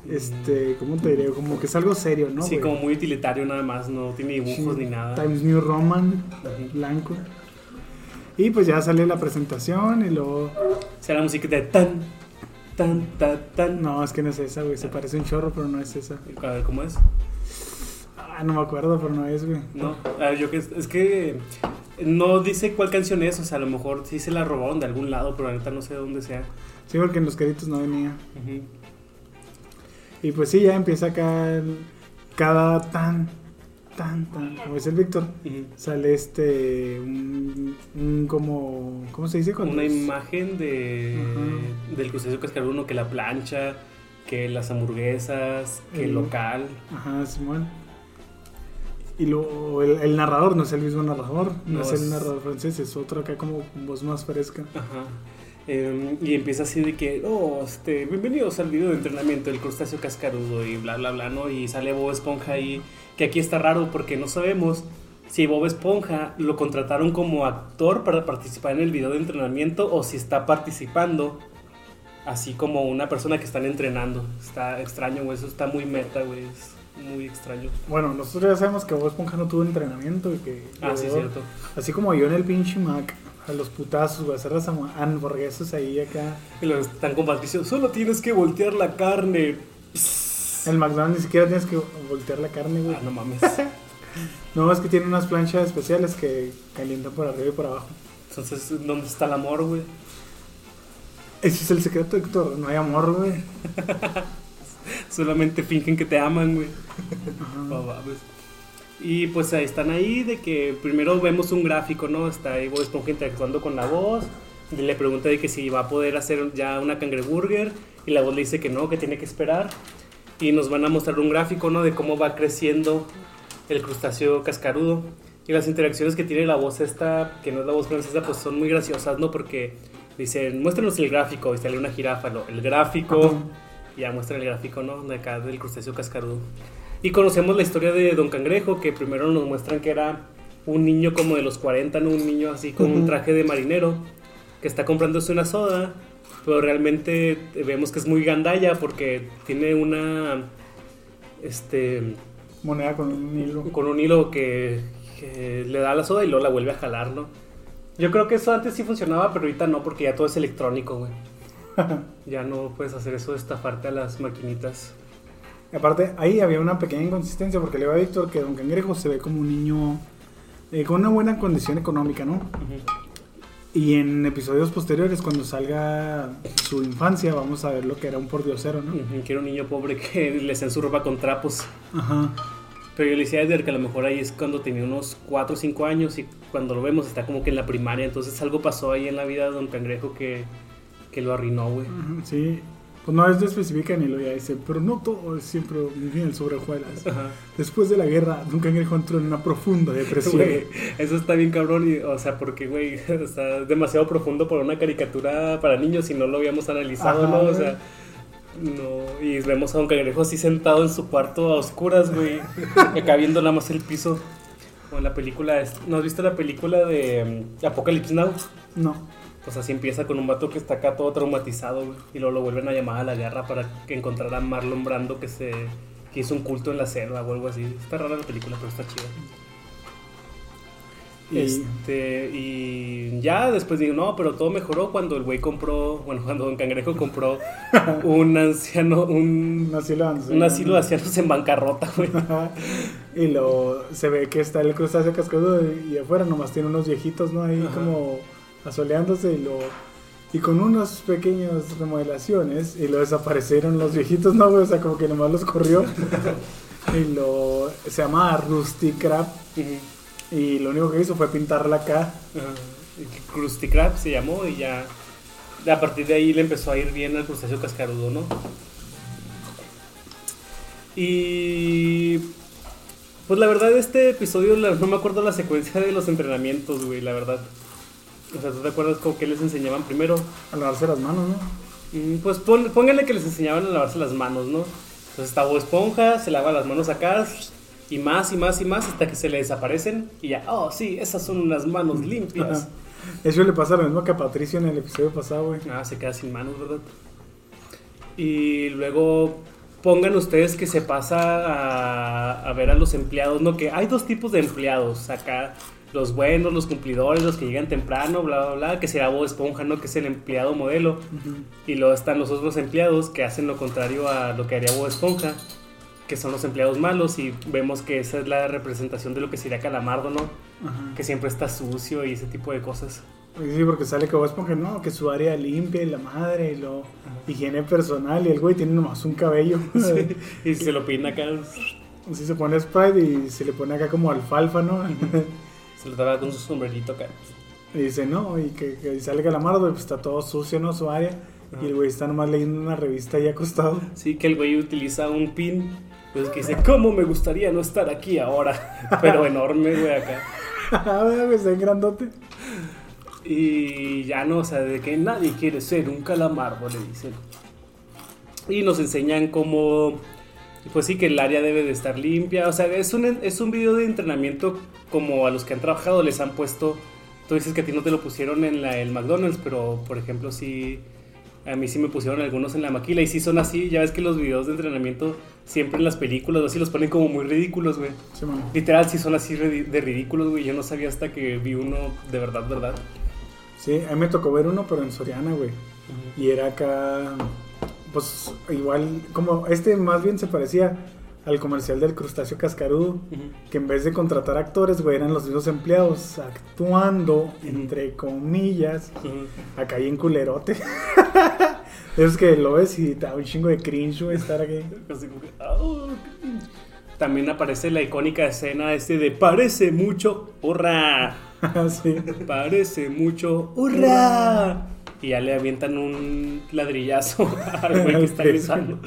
Este, ¿cómo te diré? Como que es algo serio, ¿no? sí, güey? como muy utilitario nada más, no tiene dibujos Sí, ni nada. Times New Roman, blanco. Y pues ya sale la presentación y luego. Será la música de tan, tan, tan, tan. No, es que no es esa, güey. Se parece un chorro, pero no es esa. A ver, ¿cómo es? Ah, no me acuerdo, pero no es, güey. No, a ver, yo que es que no dice cuál canción es, o sea, a lo mejor sí se la robaron de algún lado, pero ahorita no sé de dónde sea. Sí, porque en los créditos no venía. Ujú. Y pues sí, ya empieza acá el- cada tan, tan, tan, como dice el Víctor, sale este, un, un como, ¿cómo se dice? Cuando Una imagen de, del crucero cascarudo, que la plancha, que las hamburguesas, que el El- local. Ajá, Simón. Y luego el, el narrador no es el mismo narrador, no, No, es es- el narrador francés, es otro acá como voz más fresca. Ajá. Eh, y empieza así de que, oh, este, bienvenidos al video de entrenamiento del crustáceo cascarudo y bla, bla, bla, ¿no? Y sale Bob Esponja ahí, que aquí está raro porque no sabemos si Bob Esponja lo contrataron como actor para participar en el video de entrenamiento o si está participando así como una persona que están entrenando. Está extraño, güey, eso está muy meta, güey, es muy extraño. Bueno, nosotros ya sabemos que Bob Esponja no tuvo entrenamiento y que... Ah, sí, llegó- cierto. Así como yo en el pinche Mac, a los putazos, güey, hacer las ham- hamburguesas ahí acá. Y lo están con Patricio, solo tienes que voltear la carne. El McDonald's ni siquiera tienes que voltear la carne, güey. Ah, no mames. No, es que tiene unas planchas especiales que calientan por arriba y por abajo. Entonces, ¿dónde está el amor, güey? Ese es el secreto, Héctor. No hay amor, güey. Solamente fingen que te aman, güey. No mames. Y pues ahí están ahí de que primero vemos un gráfico, ¿no? Está ahí Bob Esponja interactuando con la voz. Y le pregunta de que si va a poder hacer ya una cangreburger. Y la voz le dice que no, que tiene que esperar. Y nos van a mostrar un gráfico, ¿no? De cómo va creciendo el crustáceo cascarudo. Y las interacciones que tiene la voz esta, que no es la voz francesa, pues son muy graciosas, ¿no? Porque dicen, muéstranos el gráfico. Y sale una jirafa, ¿no? El gráfico. Ya muestra el gráfico, ¿no? De acá del crustáceo cascarudo. Y conocemos la historia de Don Cangrejo, que primero nos muestran que era un niño como de los 40, ¿no? Un niño así con un traje de marinero, que está comprándose una soda, pero realmente vemos que es muy gandalla porque tiene una... Este... Moneda con un hilo. Con un hilo que, que le da la soda y luego la vuelve a jalar, ¿no? Yo creo que eso antes sí funcionaba, pero ahorita no, porque ya todo es electrónico, güey. Ya no puedes hacer eso de estafarte a las maquinitas. Aparte, ahí había una pequeña inconsistencia porque le va a Víctor que Don Cangrejo se ve como un niño eh, con una buena condición económica, ¿no? Y en episodios posteriores, cuando salga su infancia, vamos a ver lo que era un pordiosero, ¿no? Ujú, Que era un niño pobre que le hacían su ropa con trapos. Ajá. Pero yo le decía a Edgar que a lo mejor ahí es cuando tenía unos 4 o 5 años y cuando lo vemos está como que en la primaria. Entonces algo pasó ahí en la vida de Don Cangrejo que, que lo arruinó, güey. Ujú, Sí, pues no es de especifica ni lo ya dice, pero no todo es siempre miel sobre hojuelas. Ajá. Después de la guerra, un cangrejo entró en una profunda depresión. Güey, eso está bien cabrón, y, o sea, porque, güey, está demasiado profundo para una caricatura para niños y no lo habíamos analizado, Ajá, ¿no? O sea, no, y vemos a un cangrejo así sentado en su cuarto a oscuras, güey, acá viendo nada más el piso. O en la película, es- ¿no has visto la película de mm, Apocalypse Now? No. Pues así empieza con un vato que está acá todo traumatizado, güey, y luego lo vuelven a llamar a la guerra para que encontrara a Marlon Brando que se que hizo un culto en la selva o algo así. Está rara la película, pero está chida. Y- Este, y ya después digo, no, pero todo mejoró cuando el güey compró, bueno, cuando Don Cangrejo compró un anciano, un, Un asilo de ancianos. un asilo de ancianos en bancarrota, güey. y lo se ve que está el crustáceo cascarudo y afuera nomás tiene unos viejitos, ¿no? Ahí Ajá. como asoleándose y lo y con unas pequeñas remodelaciones y lo desaparecieron los viejitos, ¿no? O sea, como que nomás los corrió. y lo se llama Rusty Crab y lo único que hizo fue pintarla acá. Ajá. Krusty Krab se llamó y ya a partir de ahí le empezó a ir bien al crustáceo cascarudo, ¿no? Y pues la verdad este episodio no me acuerdo la secuencia de los entrenamientos, güey, la verdad. O sea, ¿tú te acuerdas con qué les enseñaban primero? A lavarse las manos, ¿no? Mm, Pues pon- pónganle que les enseñaban a lavarse las manos, ¿no? Entonces está Bob Esponja, se lava las manos acá y más y más y más hasta que se le desaparecen y ya, oh sí, esas son unas manos limpias. Eso le pasa lo mismo que a Patricio en el episodio pasado, güey. Ah, se queda sin manos, ¿verdad? Y luego pongan ustedes que se pasa a, a ver a los empleados, ¿no? Que hay dos tipos de empleados acá. Los buenos, los cumplidores, los que llegan temprano, bla, bla, bla, que será Bob Esponja, ¿no? Que es el empleado modelo. Y luego están los otros empleados que hacen lo contrario a lo que haría Bob Esponja, que son los empleados malos. Y vemos que esa es la representación de lo que sería Calamardo, ¿no? Ajá. Que siempre está sucio y ese tipo de cosas. Sí, porque sale que Bob Esponja, no, que su área limpia y la madre y lo higiene personal y el güey tiene nomás un cabello. Y se lo peina acá. Así se pone Sprite y se le pone acá como alfalfa, ¿no? Se lo daba con su sombrerito acá. y dice, no, y que, que sale Calamardo y pues está todo sucio, ¿no? Su área. Y el güey está nomás leyendo una revista ahí acostado. Sí, que el güey utiliza un pin. Pues que dice, ¿cómo me gustaría no estar aquí ahora? Pero enorme, güey, acá. Ah, güey, está en grandote. Y ya no, o sea, de que nadie quiere ser un calamardo, le dicen. Y nos enseñan cómo, pues sí, que el área debe de estar limpia. O sea, es un, es un video de entrenamiento como a los que han trabajado les han puesto. Tú dices que a ti no te lo pusieron en la, el McDonald's, pero por ejemplo, sí. A mí sí me pusieron algunos en la maquila y sí son así. Ya ves que los videos de entrenamiento siempre en las películas así los ponen como muy ridículos, güey. Sí. Literal, sí son así de ridículos, güey. Yo no sabía hasta que vi uno de verdad, verdad. Sí, a mí me tocó ver uno, pero en Soriana, güey. Y era acá, pues igual, como este más bien se parecía al comercial del crustáceo cascarudo, que en vez de contratar actores, güey, eran los mismos empleados actuando, entre comillas, acá ahí en culerote. es que lo ves y da un chingo de cringe, güey, estar aquí. También aparece la icónica escena este de parece mucho, hurra, sí. parece mucho, hurra. Y ya le avientan un ladrillazo al güey que está gritando.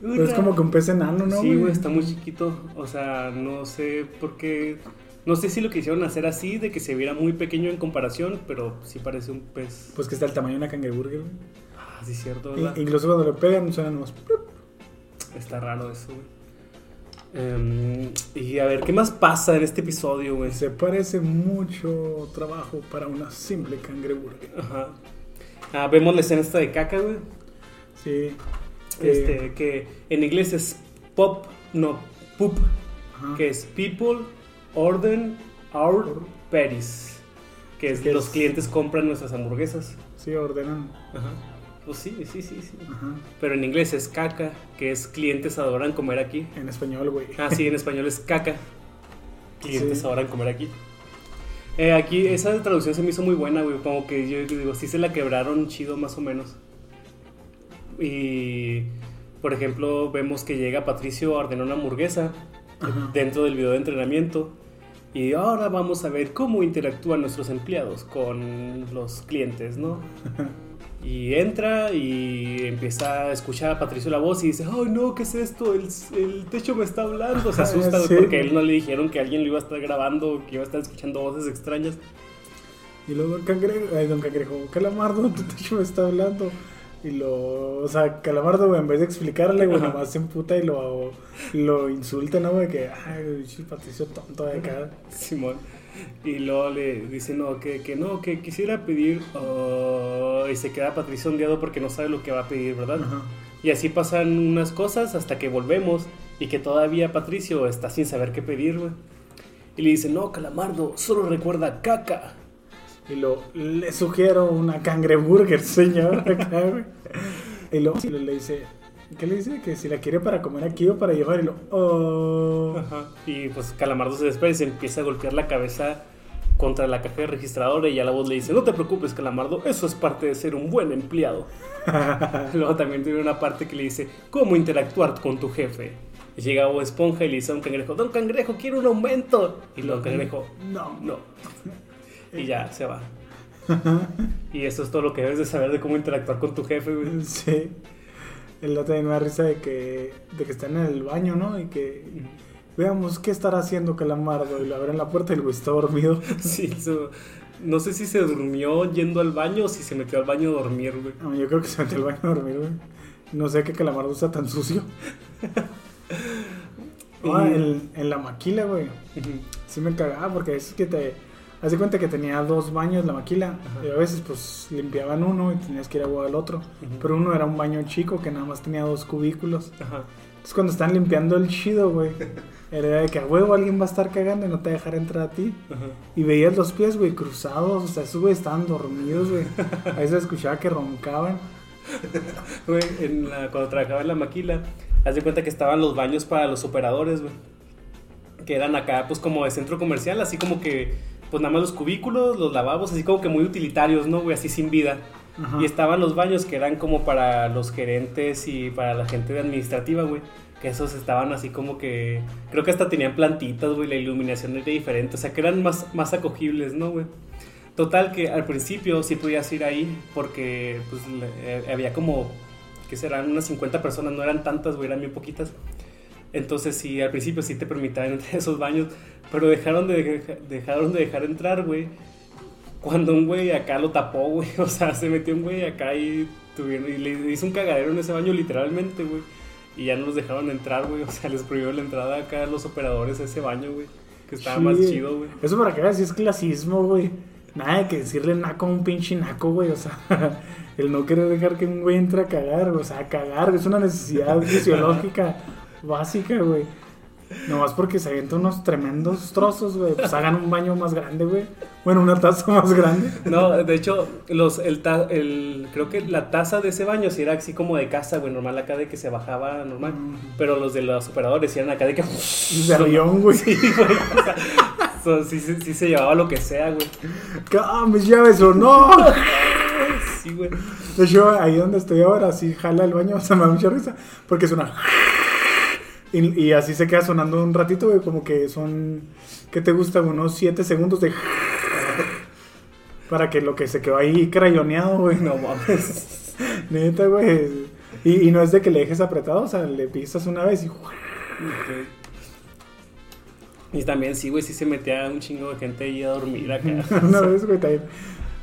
Pero es como que un pez enano, ¿no? Sí, güey, está muy chiquito. O sea, no sé por qué. No sé si lo quisieron hacer así, de que se viera muy pequeño en comparación, pero sí parece un pez. Pues que está el tamaño de una cangreburger, güey. Ah, sí, cierto, ¿verdad? Incluso cuando le pegan, suena nomás. Está raro eso, güey. Em, y a ver, ¿qué más pasa en este episodio, güey? Se parece mucho trabajo para una simple cangreburger. Ajá. Ah, vemos la escena esta de caca, güey. Sí. Este, que en inglés es pop, no, poop, ajá. que es people, orden, our patties. Que es Que los es- clientes compran nuestras hamburguesas. Sí, ordenan. Ajá. Pues sí, sí, sí, sí. Ajá. Pero en inglés es caca, que es clientes adoran comer aquí. En español, güey. Ah, sí, en español es caca. Clientes Sí. adoran comer aquí. Eh, aquí esa traducción se me hizo muy buena, güey. Como que yo digo, sí se la quebraron chido más o menos. Y, por ejemplo, vemos que llega Patricio a ordenar una hamburguesa Ajá. dentro del video de entrenamiento. Y ahora vamos a ver cómo interactúan nuestros empleados con los clientes, ¿no? Y entra y empieza a escuchar a Patricio la voz y dice, ay no, ¿qué es esto? El, el techo me está hablando. Se asusta Sí. porque a él no le dijeron que alguien lo iba a estar grabando, que iba a estar escuchando voces extrañas. Y luego Don Cangrejo, ay, Don Cangrejo, Calamardo, tu techo me está hablando. Y lo, o sea, Calamardo, güey, en vez de explicarle, güey, nomás se emputa y lo, lo insulta, ¿no, güey? Que, ay, Patricio tonto de acá. Simón. Y luego le dice, no, que, que no, que quisiera pedir... oh", y se queda Patricio ondeado porque no sabe lo que va a pedir, ¿verdad? Ajá. Y así pasan unas cosas hasta que volvemos y que todavía Patricio está sin saber qué pedir, güey. Y le dice, no, Calamardo, solo recuerda caca. Y lo, le sugiero una cangreburger, señor. Y luego le dice, ¿qué le dice? Que si la quiere para comer aquí o para llevar. Y lo, oh. Ajá. Y pues Calamardo se despega y se empieza a golpear la cabeza contra la caja registradora y ya la voz le dice, no te preocupes, Calamardo, eso es parte de ser un buen empleado. Luego también tiene una parte que le dice, ¿cómo interactuar con tu jefe? Y llega Bob Esponja y le dice a un cangrejo, Don Cangrejo, quiero un aumento. Y luego Cangrejo, No. no. Y ya, se va. Y eso es todo lo que debes de saber de cómo interactuar con tu jefe, güey. Sí. El otro también me da risa de que, de que están en el baño, ¿no? Y que veamos qué estará haciendo Calamardo. Y le abren la puerta y el güey está dormido. Sí, eso- no sé si se durmió yendo al baño o si se metió al baño a dormir, güey. No, yo creo que se metió al baño a dormir, güey. No sé qué Calamardo está tan sucio. Ah, en la maquila, güey. Sí me cagaba porque es que te... Haz de cuenta que tenía dos baños la maquila. Ajá. Y a veces pues limpiaban uno y tenías que ir a agua al otro. Pero uno era un baño chico que nada más tenía dos cubículos. Ajá. Entonces cuando están limpiando el chido, güey. Era de que a huevo alguien va a estar cagando y no te va a dejar entrar a ti. Ajá. Y veías los pies, güey, cruzados. O sea, esos güey estaban dormidos, güey. Ahí se escuchaba que roncaban. Güey, en la- cuando trabajaba en la maquila, haz de cuenta que estaban los baños para los operadores, güey. Que eran acá, pues como de centro comercial, así como que, pues nada más los cubículos, los lavabos, así como que muy utilitarios, ¿no, güey? Así sin vida. Ajá. Y estaban los baños que eran como para los gerentes y para la gente de administrativa, güey. Que esos estaban así como que. Creo que hasta tenían plantitas, güey. La iluminación era diferente. O sea, que eran más, más acogibles, ¿no, güey? Total, que al principio sí podías ir ahí porque pues, eh, había como. que serán? Unas 50 personas, no eran tantas, güey, eran bien poquitas. Entonces sí, al principio sí te permitían entrar a esos baños, pero dejaron de, dejaron de dejar entrar, güey. Cuando un güey acá lo tapó, güey. O sea, se metió un güey acá y, tuvieron, y le hizo un cagadero en ese baño literalmente, güey. Y ya no los dejaron entrar, güey. O sea, les prohibió la entrada acá a los operadores a ese baño, güey. Que estaba Sí. más chido, güey. Eso para que veas si es clasismo, güey. Nada de que decirle naco a un pinche naco, güey. O sea, el no querer dejar que un güey entre a cagar. O sea, a cagar, es una necesidad fisiológica básica, güey. Nomás porque se avientan unos tremendos trozos, güey. Pues hagan un baño más grande, güey. Bueno, una taza más grande. No, de hecho, los, el, ta- el, creo que la taza de ese baño sí era así como de casa, güey, normal acá de que se bajaba normal. Pero los de los operadores sí eran acá de que... De avión, güey. Sí, güey. O sea, so- sí, sí, sí se llevaba lo que sea, güey. ¡Ah, mis llaves o no! Sí, güey. De hecho, ahí donde estoy ahora, sí jala el baño, o sea, me da mucha risa. Porque suena. Y, y así se queda sonando un ratito, güey, como que son. ¿Qué te gusta? Unos 7 segundos de. Para que lo que se quedó ahí crayoneado, güey. No mames. Neta, güey. Y, y no es de que le dejes apretado, o sea, le pisas una vez y. Y también sí, güey, sí se metía un chingo de gente ahí a dormir acá. Una vez, güey, también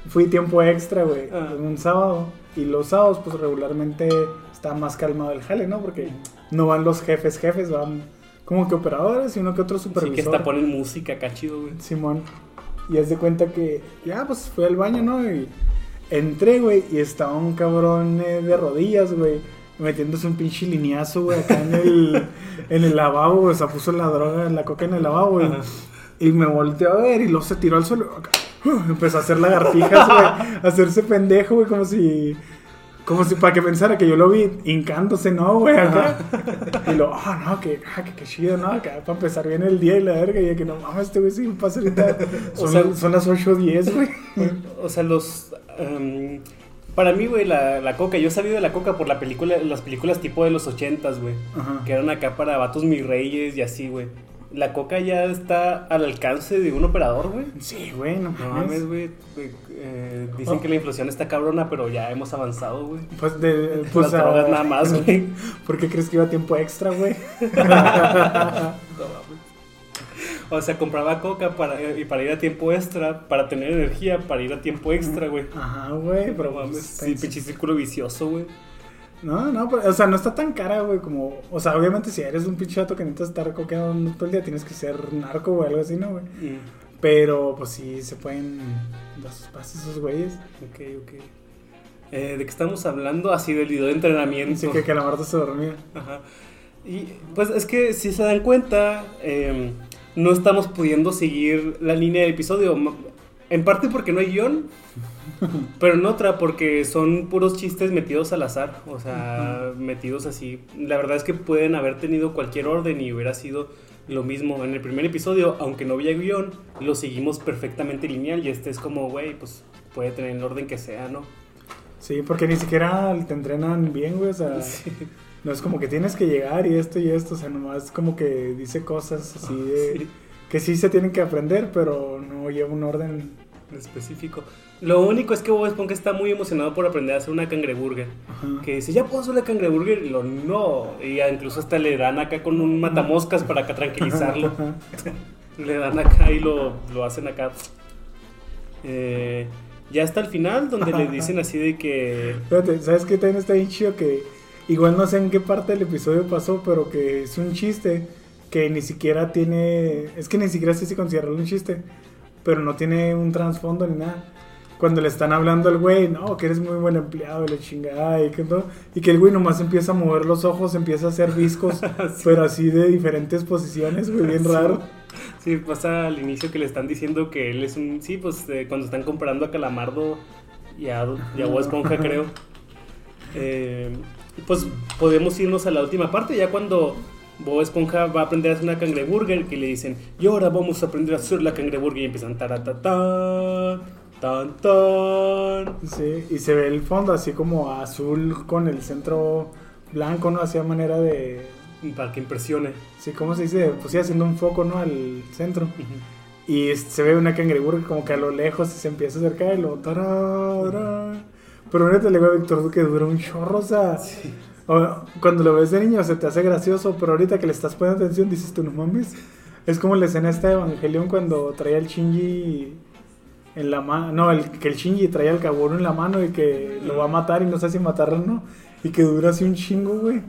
fui tiempo extra, güey, Ah. en un sábado. Y los sábados, pues regularmente está más calmado el jale, ¿no? Porque no van los jefes, jefes, van como que operadores y uno que otro Sí, supervisor. que hasta ponen música acá chido, güey. Simón. Y es de cuenta que, ya, pues fui al baño, ¿no? Y entré, güey, y estaba un cabrón eh, de rodillas, güey, metiéndose un pinche lineazo, güey, acá en el, en el lavabo, güey. O sea, puso la droga, la coca en el lavabo, güey. Y me volteó a ver y luego se tiró al suelo. acá, Empezó a hacer lagartijas, güey. A hacerse pendejo, güey, como si. Como si para que pensara que yo lo vi hincándose, ¿no, güey? Acá. Y lo, ah, no, que, ah, que, que chido, ¿no? Acá para empezar bien el día y la verga. Y que no mames, este güey sí pasa ahorita. Son, O sea- las- son las 8.10, güey. O sea, los. em, para mí, güey, la, la coca. Yo he sabido de la coca por la película, las películas tipo de los ochentas, güey. Ajá. Que eran acá para vatos mis reyes y así, güey. La coca ya está al alcance de un operador, güey. Sí, güey, no No mames. güey. Eh, dicen Oh. que la inflación está cabrona, pero ya hemos avanzado, güey. Pues de. Pues Las drogas ah, nada más, güey. ¿Por qué crees que iba a tiempo extra, güey? O sea, compraba coca para, y para ir a tiempo extra, para tener energía, para ir a tiempo extra, güey. Ajá, güey, pero No mames, pues, sí, está- pinche círculo vicioso, güey. No, no, pero, o sea, no está tan cara, güey, como... O sea, obviamente si eres un pinche vato que necesitas estar coqueando todo el día, tienes que ser narco o algo así, ¿no, güey? Mm, Pero, pues sí, se pueden dar sus pases esos güeyes. ok, ok. Eh, ¿De qué estamos hablando? Así del video de entrenamiento. Así que Calamardo se dormía. Ajá. Y pues es que si se dan cuenta, eh, no estamos pudiendo seguir la línea del episodio. En parte porque no hay guion, pero en otra porque son puros chistes metidos al azar. O sea, metidos así. La verdad es que pueden haber tenido cualquier orden y hubiera sido lo mismo. En el primer episodio, aunque no había guion, lo seguimos perfectamente lineal. Y este es como, güey, pues puede tener el orden que sea, ¿no? Sí, porque ni siquiera te entrenan bien, güey, o sea... Sí. No es como que tienes que llegar y esto y esto, o sea, nomás como que dice cosas así de... Sí. Que sí se tienen que aprender, pero no lleva un orden. Específico. Lo único es que Bob Esponja está muy emocionado por aprender a hacer una cangreburger. Ajá. Que dice, ya puedo hacer una cangreburger. Y lo no. Y incluso hasta le dan acá con un matamoscas para acá tranquilizarlo. Ajá. le dan acá y lo, lo hacen acá. Eh, ya hasta el final, donde le dicen así de que. Fíjate, ¿sabes qué también está bien chido? Que igual no sé en qué parte del episodio pasó, pero que es un chiste que ni siquiera tiene... Es que ni siquiera sé si considerarlo un chiste, pero no tiene un trasfondo ni nada. Cuando le están hablando al güey, no, que eres muy buen empleado, la chingada, y que todo. Y que el güey nomás empieza a mover los ojos, empieza a hacer viscos, pero así de diferentes posiciones, güey, bien Sí. raro. Sí, pasa al inicio que le están diciendo que él es un. Sí, pues eh, cuando están comparando a Calamardo y a, y a Esponja, creo. Eh, pues podemos irnos a la última parte, ya cuando Bob Esponja va a aprender a hacer una cangreburger, que le dicen, y ahora vamos a aprender a hacer la cangreburger, y empiezan taratatán, tan tan. Sí, y se ve el fondo así como azul con el centro blanco, ¿no? Hacía manera de... Para que impresione. Sí, ¿cómo se dice? Pues sí, haciendo un foco, ¿no? Al centro. Y se ve una cangreburger como que a lo lejos se empieza a acercar y tará, tará. Pero ahorita le digo a Víctor que dura un chorro, o sea... o- Cuando lo ves de niño se te hace gracioso, pero ahorita que le estás poniendo atención dices tú, no mames. Es como la escena esta de Evangelion cuando traía el Shinji en la mano... No, el, que el Shinji traía el Kaworu en la mano y que lo va a matar y no sé si matarlo o no. Y que dura así un chingo, güey.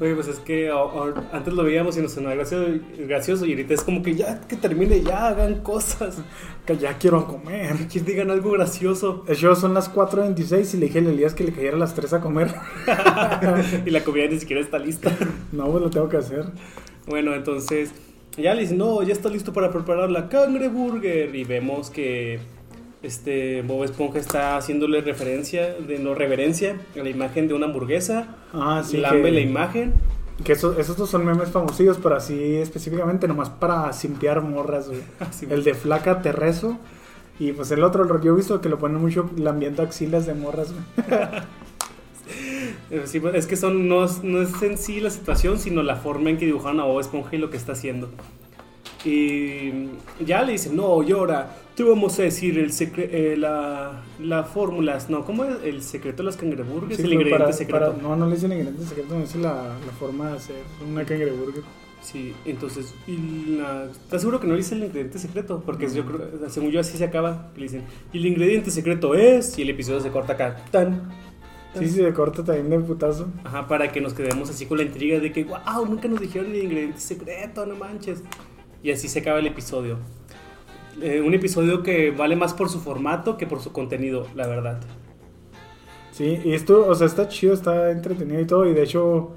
Oye, pues es que antes lo veíamos y nos sonaba gracioso, gracioso y ahorita es como que ya que termine, ya hagan cosas. Que ya quiero comer. Que digan algo gracioso. Show son las 4.26 y le dije a Elías que le cayera a las 3 a comer. y la comida ni siquiera está lista. No, pues lo tengo que hacer. Bueno, entonces ya le dicen, no, ya está listo para preparar la cangreburger. Y vemos que este Bob Esponja está haciéndole referencia, de no reverencia, a la imagen de una hamburguesa. Ah, sí. lambe que, la imagen. que esos, esos dos son memes famosillos, pero así específicamente nomás para simpiar morras, güey. El de flaca te rezo. Y pues el otro, el- yo he visto que lo ponen mucho lambiendo axilas de morras, güey. Sí, es que son, no, no es en sí la situación, sino la forma en que dibujaron a Bob Esponja y lo que está haciendo. Y ya le dicen, no, llora, te vamos a decir el secre eh, la, la fórmulas, no, ¿cómo es? El secreto de las cangreburgers, Sí, el ingrediente para- secreto. para- no, no le dicen ingrediente secreto, no dice la, la forma de hacer una cangreburger. Sí, entonces, y la- ¿estás seguro que no le dice el ingrediente secreto? Porque yo creo, según yo así se acaba, le dicen, y el ingrediente secreto es, y el episodio se corta acá, tan. Sí, sí, se corta también de putazo. Ajá, para que nos quedemos así con la intriga de que, wow, nunca nos dijeron el ingrediente secreto, no manches. Y así se acaba el episodio. Eh, un episodio que vale más por su formato que por su contenido, la verdad. Sí, y esto, o sea, está chido, está entretenido y todo. Y de hecho,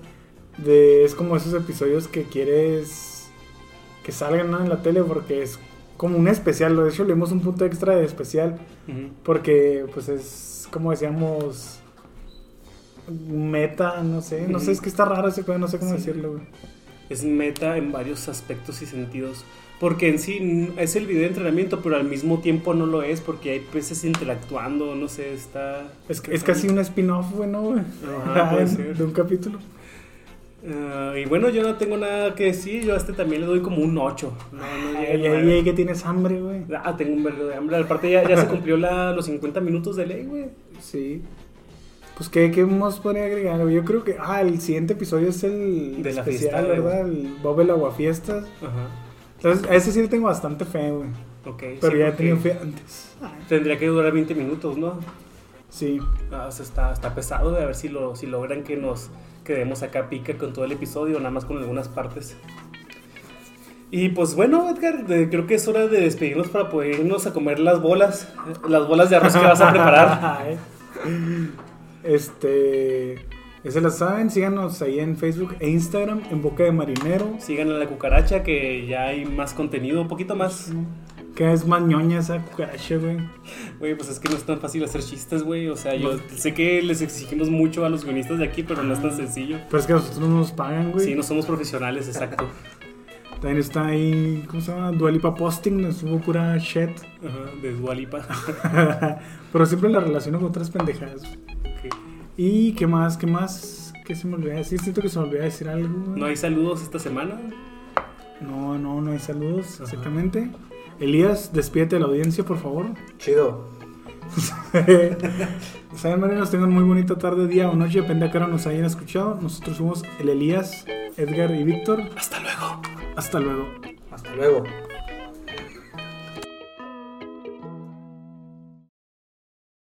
de, es como esos episodios que quieres que salgan ¿no? en la tele porque es como un especial. De hecho, le dimos un punto extra de especial porque, pues, es como decíamos, meta, no sé. No sé, es que está raro ese no sé cómo Sí. decirlo, güey. Es meta en varios aspectos y sentidos. Porque en sí es el video de entrenamiento, pero al mismo tiempo no lo es porque hay peces interactuando, no sé, está... Es, es casi un spin-off, güey, ¿no, güey? Ajá, puede de, ser. de un capítulo. Ah, y bueno, yo no tengo nada que decir. Yo a este también le doy como un 8. No, no llega que tienes hambre, güey. Ah, tengo un vergo de hambre. Aparte, ya, ya se cumplió la, los 50 minutos de ley, güey. Sí. Pues, ¿qué, qué más podría agregar? Yo creo que. Ah, el siguiente episodio es el De la especial, fiesta. ¿verdad? El Bob el Aguafiestas. Ajá. Entonces, a ese sí le tengo bastante fe, güey. Ok. Pero sí, ya he tenido fe antes. Tendría que durar 20 minutos, ¿no? Sí. Ah, o sea, está, está pesado de a ver si, lo, si logran que nos quedemos acá pica con todo el episodio, nada más con algunas partes. Y pues bueno, Edgar, de- creo que es hora de despedirnos para poder irnos a comer las bolas, eh, las bolas de arroz que vas a preparar. Este. Ya se la saben, síganos ahí en Facebook e Instagram, en Boca de Marinero. Sigan a la cucaracha, que ya hay más contenido, un poquito más. Que es más ñoña esa cucaracha, güey. Güey, pues es que no es tan fácil hacer chistes, güey. O sea, yo sé que les exigimos mucho a los guionistas de aquí, pero no es tan sencillo. Pero es que a nosotros no nos pagan, güey. Sí, no somos profesionales, exacto. También está ahí, ¿cómo se llama? Dualipa Posting, nos subo pura shit. Ajá, de Dualipa. Pero siempre la relaciono con otras pendejadas. ¿Y qué más? ¿Qué más? ¿Qué se me olvidó decir? Siento que se me olvidó decir algo. ¿No hay saludos esta semana? No, no, no hay saludos, exactamente. Elías, despídete de la audiencia, por favor. Chido. Saben, marinos, tengan muy bonita tarde, día o noche, depende a qué hora nos hayan escuchado. Nosotros somos el Elías, Edgar y Víctor. Hasta luego. Hasta luego. Hasta luego.